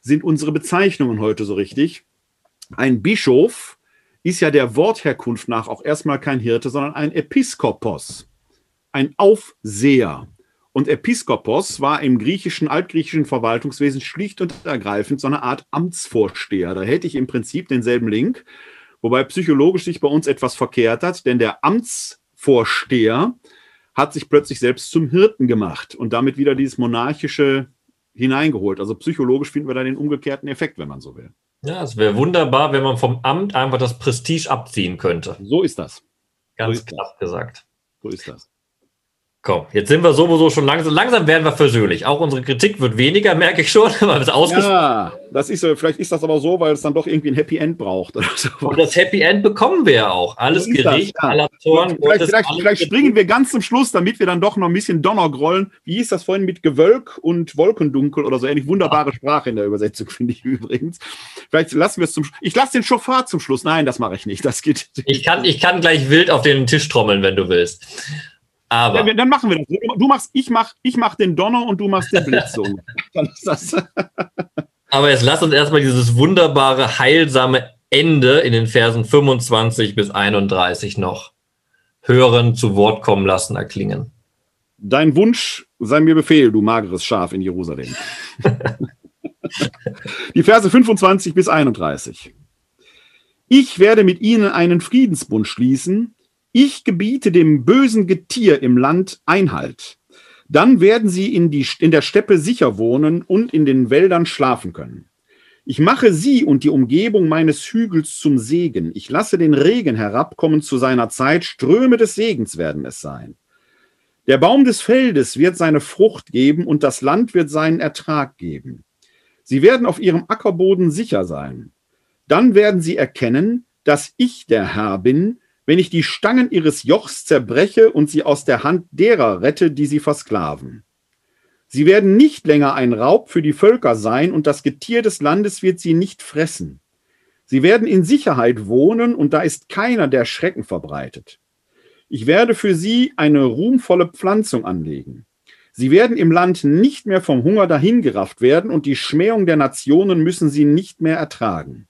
sind unsere Bezeichnungen heute so richtig? Ein Bischof ist ja der Wortherkunft nach auch erstmal kein Hirte, sondern ein Episkopos, ein Aufseher. Und Episkopos war im griechischen, altgriechischen Verwaltungswesen schlicht und ergreifend so eine Art Amtsvorsteher. Da hätte ich im Prinzip denselben Link, wobei psychologisch sich bei uns etwas verkehrt hat, denn der Amtsvorsteher hat sich plötzlich selbst zum Hirten gemacht und damit wieder dieses monarchische hineingeholt. Also psychologisch finden wir da den umgekehrten Effekt, wenn man so will. Ja, es wäre wunderbar, wenn man vom Amt einfach das Prestige abziehen könnte. So ist das. Ganz so knapp gesagt. So ist das. Komm, jetzt sind wir sowieso schon langsam. Langsam werden wir versöhnlich. Auch unsere Kritik wird weniger, merke ich schon, <laughs> weil es Ja, das ist, vielleicht ist das aber so, weil es dann doch irgendwie ein Happy End braucht. So. Und das Happy End bekommen wir ja auch. Alles Gericht, ja. aller Toren. Vielleicht, vielleicht, vielleicht springen wir ganz zum Schluss, damit wir dann doch noch ein bisschen Donner grollen. Wie hieß das vorhin mit Gewölk und Wolkendunkel oder so ähnlich? Wunderbare ja. Sprache in der Übersetzung, <laughs> finde ich übrigens. Vielleicht lassen wir es zum Schluss. Ich lasse den Schofar zum Schluss. Nein, das mache ich nicht. Das geht. Ich kann, ich kann gleich wild auf den Tisch trommeln, wenn du willst. Aber ja, dann machen wir das. Du machst, ich mach, ich mach den Donner und du machst den Blitz. So. <laughs> dann ist das. <laughs> Aber jetzt lass uns erstmal dieses wunderbare, heilsame Ende in den Versen 25 bis 31 noch hören, zu Wort kommen lassen, erklingen. Dein Wunsch sei mir Befehl, du mageres Schaf in Jerusalem. <laughs> Die Verse 25 bis 31. Ich werde mit ihnen einen Friedensbund schließen, ich gebiete dem bösen Getier im Land Einhalt. Dann werden sie in, die, in der Steppe sicher wohnen und in den Wäldern schlafen können. Ich mache sie und die Umgebung meines Hügels zum Segen. Ich lasse den Regen herabkommen zu seiner Zeit. Ströme des Segens werden es sein. Der Baum des Feldes wird seine Frucht geben und das Land wird seinen Ertrag geben. Sie werden auf ihrem Ackerboden sicher sein. Dann werden sie erkennen, dass ich der Herr bin, wenn ich die Stangen ihres Jochs zerbreche und sie aus der Hand derer rette, die sie versklaven. Sie werden nicht länger ein Raub für die Völker sein, und das Getier des Landes wird sie nicht fressen. Sie werden in Sicherheit wohnen, und da ist keiner, der Schrecken verbreitet. Ich werde für sie eine ruhmvolle Pflanzung anlegen. Sie werden im Land nicht mehr vom Hunger dahingerafft werden, und die Schmähung der Nationen müssen sie nicht mehr ertragen.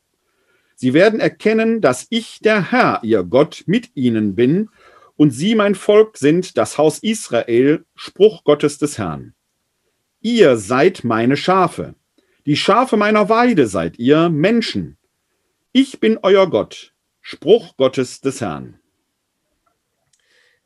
Sie werden erkennen, dass ich der Herr, ihr Gott, mit ihnen bin und sie mein Volk sind, das Haus Israel, Spruch Gottes des Herrn. Ihr seid meine Schafe, die Schafe meiner Weide seid ihr Menschen. Ich bin euer Gott, Spruch Gottes des Herrn.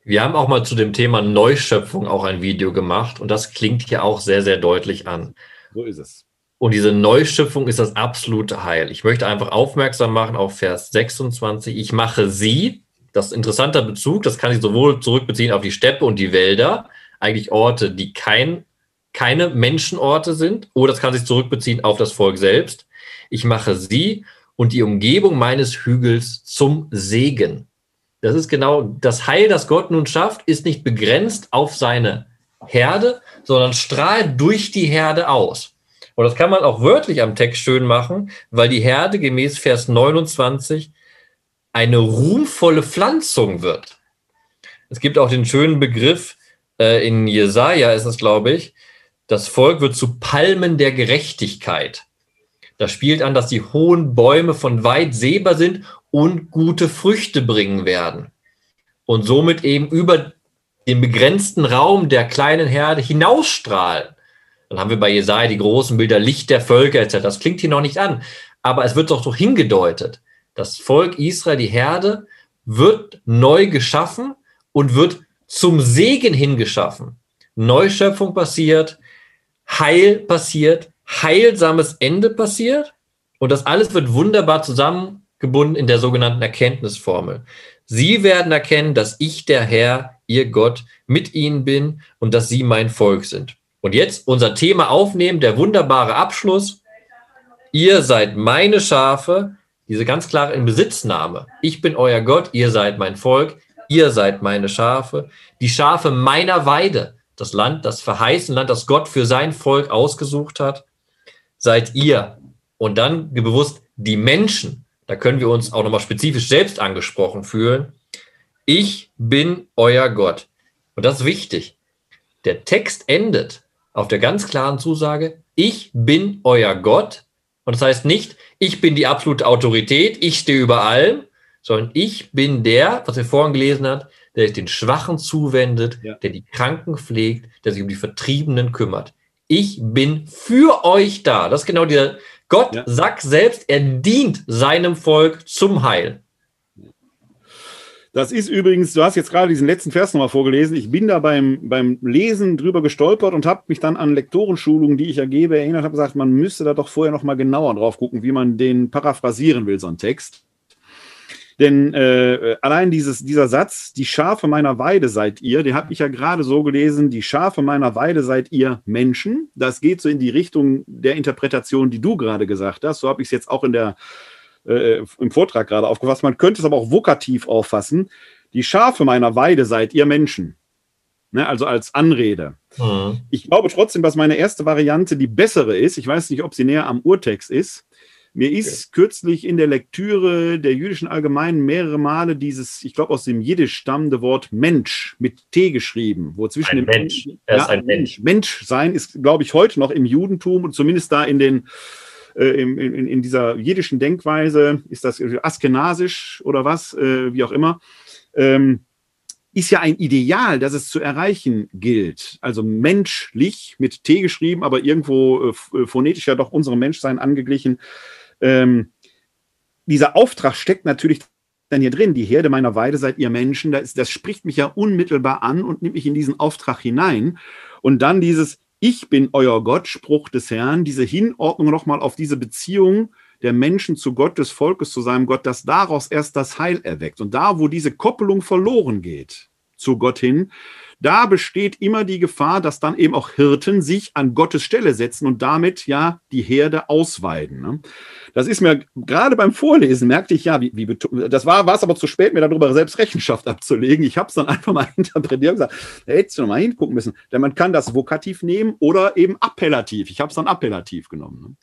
Wir haben auch mal zu dem Thema Neuschöpfung auch ein Video gemacht und das klingt hier auch sehr, sehr deutlich an. So ist es. Und diese Neuschöpfung ist das absolute Heil. Ich möchte einfach aufmerksam machen auf Vers 26. Ich mache sie, das ist ein interessanter Bezug, das kann ich sowohl zurückbeziehen auf die Steppe und die Wälder, eigentlich Orte, die kein, keine Menschenorte sind, oder das kann sich zurückbeziehen auf das Volk selbst. Ich mache sie und die Umgebung meines Hügels zum Segen. Das ist genau das Heil, das Gott nun schafft, ist nicht begrenzt auf seine Herde, sondern strahlt durch die Herde aus. Und das kann man auch wörtlich am Text schön machen, weil die Herde gemäß Vers 29 eine ruhmvolle Pflanzung wird. Es gibt auch den schönen Begriff, äh, in Jesaja ist es, glaube ich, Das Volk wird zu Palmen der Gerechtigkeit. Das spielt an, dass die hohen Bäume von weit sehbar sind und gute Früchte bringen werden. Und somit eben über den begrenzten Raum der kleinen Herde hinausstrahlen. Dann haben wir bei Jesaja die großen Bilder Licht der Völker etc. Das klingt hier noch nicht an, aber es wird doch so hingedeutet. Das Volk Israel, die Herde, wird neu geschaffen und wird zum Segen hingeschaffen. Neuschöpfung passiert, Heil passiert, heilsames Ende passiert und das alles wird wunderbar zusammengebunden in der sogenannten Erkenntnisformel. Sie werden erkennen, dass ich der Herr, ihr Gott, mit ihnen bin und dass sie mein Volk sind. Und jetzt unser Thema aufnehmen, der wunderbare Abschluss. Ihr seid meine Schafe, diese ganz klare Inbesitznahme. Ich bin euer Gott, ihr seid mein Volk, ihr seid meine Schafe, die Schafe meiner Weide, das Land, das verheißene Land, das Gott für sein Volk ausgesucht hat, seid ihr. Und dann bewusst die Menschen, da können wir uns auch nochmal spezifisch selbst angesprochen fühlen. Ich bin euer Gott. Und das ist wichtig. Der Text endet auf der ganz klaren Zusage, ich bin euer Gott. Und das heißt nicht, ich bin die absolute Autorität, ich stehe über allem, sondern ich bin der, was wir vorhin gelesen haben, der sich den Schwachen zuwendet, ja. der die Kranken pflegt, der sich um die Vertriebenen kümmert. Ich bin für euch da. Das ist genau dieser, Gott ja. sagt selbst, er dient seinem Volk zum Heil. Das ist übrigens, du hast jetzt gerade diesen letzten Vers nochmal vorgelesen. Ich bin da beim, beim Lesen drüber gestolpert und habe mich dann an Lektorenschulungen, die ich ergebe, erinnert, habe gesagt, man müsste da doch vorher nochmal genauer drauf gucken, wie man den paraphrasieren will, so einen Text. Denn äh, allein dieses, dieser Satz, die Schafe meiner Weide seid ihr, den habe ich ja gerade so gelesen, die Schafe meiner Weide seid ihr Menschen. Das geht so in die Richtung der Interpretation, die du gerade gesagt hast. So habe ich es jetzt auch in der äh, im Vortrag gerade aufgefasst. Man könnte es aber auch vokativ auffassen. Die Schafe meiner Weide seid ihr Menschen. Ne, also als Anrede. Mhm. Ich glaube trotzdem, dass meine erste Variante die bessere ist. Ich weiß nicht, ob sie näher am Urtext ist. Mir ist okay. kürzlich in der Lektüre der jüdischen Allgemeinen mehrere Male dieses, ich glaube, aus dem Jiddisch stammende Wort Mensch mit T geschrieben, wo zwischen ein dem Mensch. Er ja, ist ein Mensch. Mensch sein ist, glaube ich, heute noch im Judentum und zumindest da in den äh, in, in, in, dieser jiddischen Denkweise, ist das askenasisch oder was, äh, wie auch immer, ähm, ist ja ein Ideal, das es zu erreichen gilt. Also menschlich mit T geschrieben, aber irgendwo äh, phonetisch ja doch unserem Menschsein angeglichen. Ähm, dieser Auftrag steckt natürlich dann hier drin, die Herde meiner Weide seid ihr Menschen, das, das spricht mich ja unmittelbar an und nimmt mich in diesen Auftrag hinein. Und dann dieses, ich bin euer Gott, Spruch des Herrn, diese Hinordnung nochmal auf diese Beziehung der Menschen zu Gott, des Volkes zu seinem Gott, dass daraus erst das Heil erweckt. Und da, wo diese Koppelung verloren geht zu Gott hin, da besteht immer die Gefahr, dass dann eben auch Hirten sich an Gottes Stelle setzen und damit ja die Herde ausweiden. Ne? Das ist mir gerade beim Vorlesen, merkte ich ja, wie, wie das war es aber zu spät, mir darüber selbst Rechenschaft abzulegen. Ich habe es dann einfach mal <laughs> interpretiert und gesagt, da hättest du noch mal hingucken müssen. Denn man kann das Vokativ nehmen oder eben appellativ. Ich habe es dann appellativ genommen. Ne?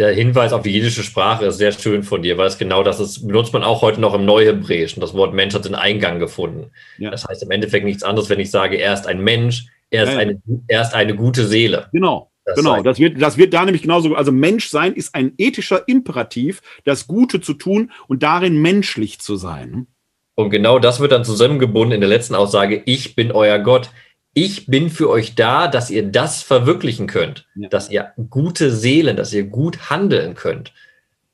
Der Hinweis auf die jiddische Sprache ist sehr schön von dir, weil es genau das ist, benutzt man auch heute noch im Neuhebräischen. Das Wort Mensch hat den Eingang gefunden. Ja. Das heißt im Endeffekt nichts anderes, wenn ich sage, er ist ein Mensch, er ist, ja. Eine, er ist eine gute Seele. Genau. Das genau, das wird, das wird da nämlich genauso, also Menschsein ist ein ethischer Imperativ, das Gute zu tun und darin menschlich zu sein. Und genau das wird dann zusammengebunden in der letzten Aussage, ich bin euer Gott ich bin für euch da, dass ihr das verwirklichen könnt, ja. dass ihr gute Seelen, dass ihr gut handeln könnt.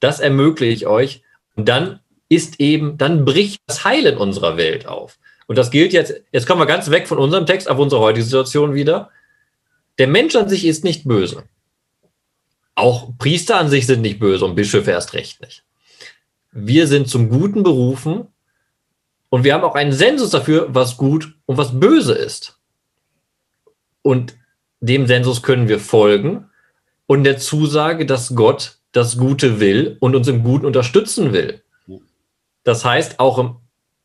Das ermögliche ich euch. Und dann ist eben, dann bricht das Heil in unserer Welt auf. Und das gilt jetzt, jetzt kommen wir ganz weg von unserem Text auf unsere heutige Situation wieder. Der Mensch an sich ist nicht böse. Auch Priester an sich sind nicht böse und Bischöfe erst recht nicht. Wir sind zum Guten berufen und wir haben auch einen Sensus dafür, was gut und was böse ist. Und dem Sensus können wir folgen und der Zusage, dass Gott das Gute will und uns im Guten unterstützen will. Das heißt, auch im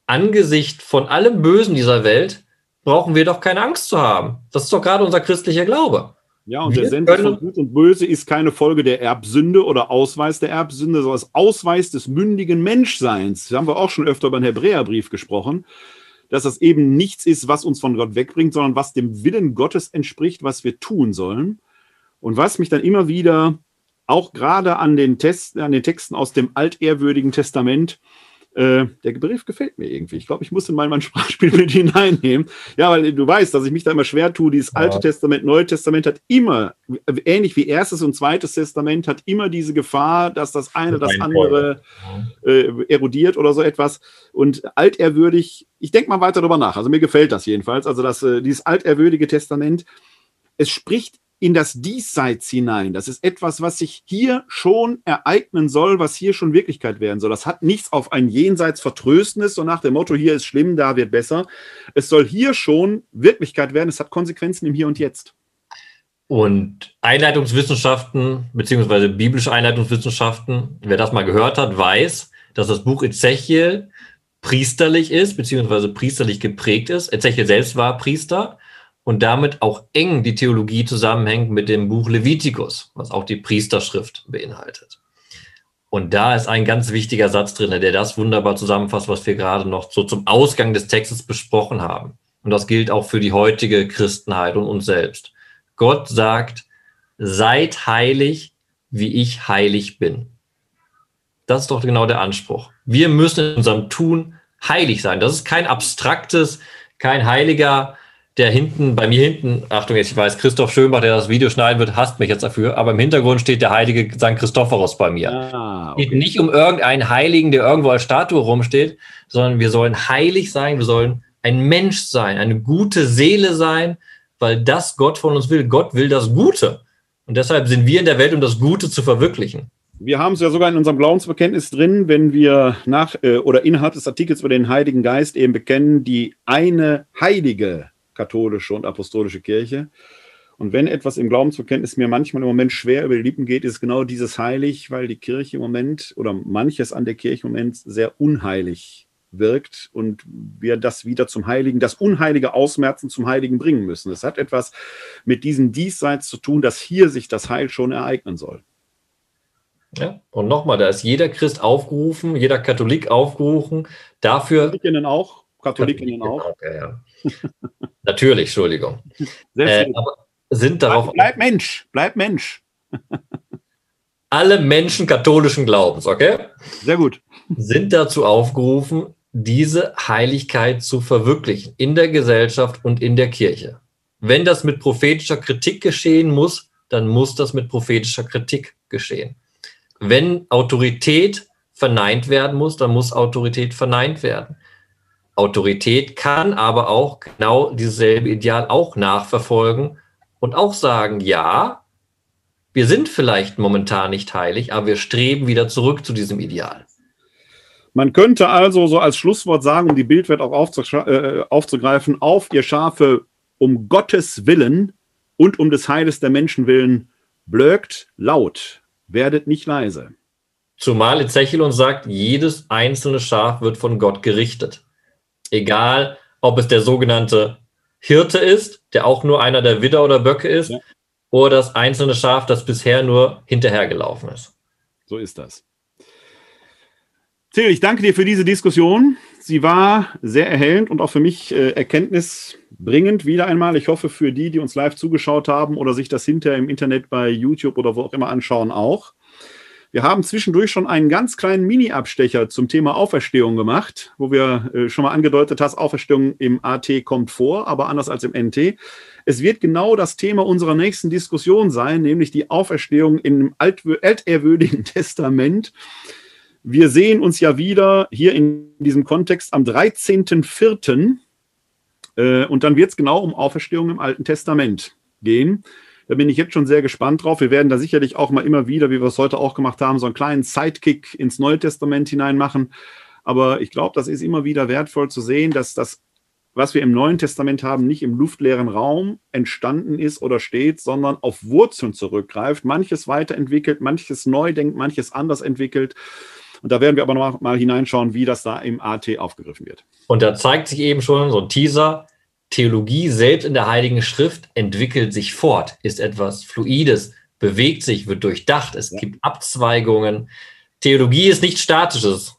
Angesicht von allem Bösen dieser Welt brauchen wir doch keine Angst zu haben. Das ist doch gerade unser christlicher Glaube. Ja, und wir der Sensus von Gut und Böse ist keine Folge der Erbsünde oder Ausweis der Erbsünde, sondern Ausweis des mündigen Menschseins. Da haben wir auch schon öfter über den Hebräerbrief gesprochen dass das eben nichts ist, was uns von Gott wegbringt, sondern was dem Willen Gottes entspricht, was wir tun sollen. Und was mich dann immer wieder, auch gerade an den, Test, an den Texten aus dem altehrwürdigen Testament, äh, der Begriff gefällt mir irgendwie. Ich glaube, ich muss in mein, mein Sprachspiel <laughs> mit hineinnehmen. Ja, weil du weißt, dass ich mich da immer schwer tue. Dieses Alte ja. Testament, Neue Testament hat immer, ähnlich wie Erstes und Zweites Testament, hat immer diese Gefahr, dass das eine das andere äh, erodiert oder so etwas. Und altehrwürdig, ich denke mal weiter darüber nach. Also mir gefällt das jedenfalls. Also das, äh, dieses altehrwürdige Testament, es spricht in das Diesseits hinein. Das ist etwas, was sich hier schon ereignen soll, was hier schon Wirklichkeit werden soll. Das hat nichts auf ein Jenseits Vertröstendes, so nach dem Motto, hier ist schlimm, da wird besser. Es soll hier schon Wirklichkeit werden. Es hat Konsequenzen im Hier und Jetzt. Und Einleitungswissenschaften, beziehungsweise biblische Einleitungswissenschaften, wer das mal gehört hat, weiß, dass das Buch Ezechiel priesterlich ist, beziehungsweise priesterlich geprägt ist. Ezechiel selbst war Priester und damit auch eng die Theologie zusammenhängt mit dem Buch Levitikus, was auch die Priesterschrift beinhaltet. Und da ist ein ganz wichtiger Satz drin, der das wunderbar zusammenfasst, was wir gerade noch so zum Ausgang des Textes besprochen haben. Und das gilt auch für die heutige Christenheit und uns selbst. Gott sagt, seid heilig, wie ich heilig bin. Das ist doch genau der Anspruch. Wir müssen in unserem Tun heilig sein. Das ist kein abstraktes, kein heiliger der hinten, bei mir hinten, Achtung, jetzt, ich weiß, Christoph Schönbach, der das Video schneiden wird, hasst mich jetzt dafür, aber im Hintergrund steht der heilige St. Christophoros bei mir. Ah, okay. Geht nicht um irgendeinen Heiligen, der irgendwo als Statue rumsteht, sondern wir sollen heilig sein, wir sollen ein Mensch sein, eine gute Seele sein, weil das Gott von uns will. Gott will das Gute. Und deshalb sind wir in der Welt, um das Gute zu verwirklichen. Wir haben es ja sogar in unserem Glaubensbekenntnis drin, wenn wir nach äh, oder innerhalb des Artikels über den Heiligen Geist eben bekennen, die eine heilige katholische und apostolische Kirche. Und wenn etwas im Glaubensbekenntnis mir manchmal im Moment schwer über die Lippen geht, ist genau dieses heilig, weil die Kirche im Moment oder manches an der Kirche im Moment sehr unheilig wirkt und wir das wieder zum Heiligen, das Unheilige ausmerzen zum Heiligen bringen müssen. Es hat etwas mit diesem Diesseits zu tun, dass hier sich das Heil schon ereignen soll. Ja, und nochmal, da ist jeder Christ aufgerufen, jeder Katholik aufgerufen, dafür. Katholikinnen auch, Katholikinnen auch. auch ja, ja. <laughs> Natürlich, Entschuldigung. Äh, sind darauf. Bleib, bleib Mensch, bleib Mensch. <laughs> alle Menschen katholischen Glaubens, okay? Sehr gut. Sind dazu aufgerufen, diese Heiligkeit zu verwirklichen in der Gesellschaft und in der Kirche. Wenn das mit prophetischer Kritik geschehen muss, dann muss das mit prophetischer Kritik geschehen. Wenn Autorität verneint werden muss, dann muss Autorität verneint werden. Autorität kann aber auch genau dieselbe Ideal auch nachverfolgen und auch sagen, ja, wir sind vielleicht momentan nicht heilig, aber wir streben wieder zurück zu diesem Ideal. Man könnte also so als Schlusswort sagen, um die Bildwelt auch äh, aufzugreifen, auf ihr Schafe um Gottes Willen und um des Heiles der Menschen willen, blökt laut, werdet nicht leise. Zumal Ezechiel uns sagt, jedes einzelne Schaf wird von Gott gerichtet. Egal, ob es der sogenannte Hirte ist, der auch nur einer der Widder oder Böcke ist, ja. oder das einzelne Schaf, das bisher nur hinterhergelaufen ist. So ist das. Till, ich danke dir für diese Diskussion. Sie war sehr erhellend und auch für mich äh, erkenntnisbringend wieder einmal. Ich hoffe für die, die uns live zugeschaut haben oder sich das hinterher im Internet bei YouTube oder wo auch immer anschauen, auch. Wir haben zwischendurch schon einen ganz kleinen Mini-Abstecher zum Thema Auferstehung gemacht, wo wir äh, schon mal angedeutet hast, Auferstehung im AT kommt vor, aber anders als im NT. Es wird genau das Thema unserer nächsten Diskussion sein, nämlich die Auferstehung im altehrwürdigen <laughs> Testament. Wir sehen uns ja wieder hier in diesem Kontext am 13.04. Äh, und dann wird es genau um Auferstehung im Alten Testament gehen. Da bin ich jetzt schon sehr gespannt drauf. Wir werden da sicherlich auch mal immer wieder, wie wir es heute auch gemacht haben, so einen kleinen Sidekick ins Neue Testament hinein machen. Aber ich glaube, das ist immer wieder wertvoll zu sehen, dass das, was wir im Neuen Testament haben, nicht im luftleeren Raum entstanden ist oder steht, sondern auf Wurzeln zurückgreift, manches weiterentwickelt, manches neu denkt, manches anders entwickelt. Und da werden wir aber noch mal hineinschauen, wie das da im AT aufgegriffen wird. Und da zeigt sich eben schon so ein Teaser, Theologie selbst in der Heiligen Schrift entwickelt sich fort, ist etwas Fluides, bewegt sich, wird durchdacht, es ja. gibt Abzweigungen. Theologie ist nichts Statisches.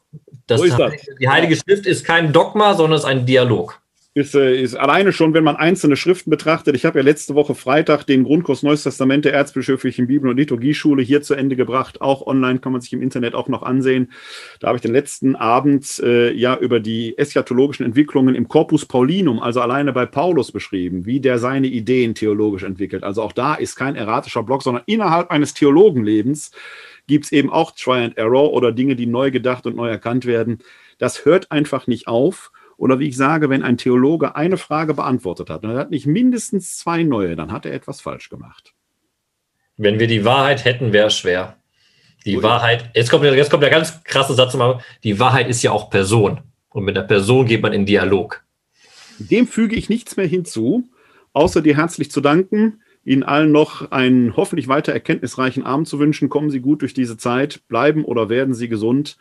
Das so. Die Heilige Schrift ist kein Dogma, sondern ist ein Dialog. Ist, äh, ist alleine schon, wenn man einzelne Schriften betrachtet. Ich habe ja letzte Woche Freitag den Grundkurs Neues Testament der Erzbischöflichen Bibel- und Liturgieschule hier zu Ende gebracht. Auch online kann man sich im Internet auch noch ansehen. Da habe ich den letzten Abend äh, ja über die eschatologischen Entwicklungen im Corpus Paulinum, also alleine bei Paulus beschrieben, wie der seine Ideen theologisch entwickelt. Also auch da ist kein erratischer Block, sondern innerhalb eines Theologenlebens gibt es eben auch Try and Error oder Dinge, die neu gedacht und neu erkannt werden. Das hört einfach nicht auf. Oder wie ich sage, wenn ein Theologe eine Frage beantwortet hat und er hat nicht mindestens zwei neue, dann hat er etwas falsch gemacht. Wenn wir die Wahrheit hätten, wäre es schwer. Die Oder? Wahrheit, jetzt kommt, jetzt kommt der ganz krasse Satz, die Wahrheit ist ja auch Person. Und mit der Person geht man in Dialog. Dem füge ich nichts mehr hinzu, außer dir herzlich zu danken, Ihnen allen noch einen hoffentlich weiter erkenntnisreichen Abend zu wünschen. Kommen Sie gut durch diese Zeit, bleiben oder werden Sie gesund,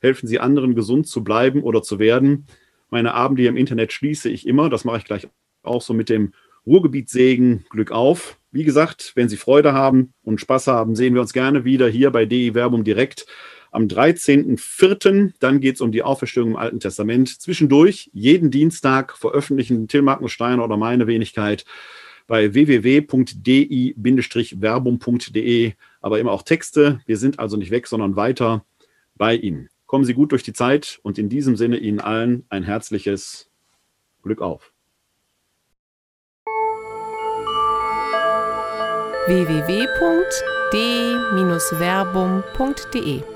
helfen Sie anderen gesund zu bleiben oder zu werden. Meine Abende hier im Internet schließe ich immer. Das mache ich gleich auch so mit dem Ruhrgebietssegen Glück auf. Wie gesagt, wenn Sie Freude haben und Spaß haben, sehen wir uns gerne wieder hier bei DI Werbung direkt am 13.04. Dann geht es um die Auferstehung im Alten Testament. Zwischendurch, jeden Dienstag veröffentlichen Till Magnus Steiner oder meine Wenigkeit bei www.di-werbung.de, aber immer auch Texte. Wir sind also nicht weg, sondern weiter bei Ihnen. Kommen Sie gut durch die Zeit und in diesem Sinne Ihnen allen ein herzliches Glück auf. www.d-verbum.de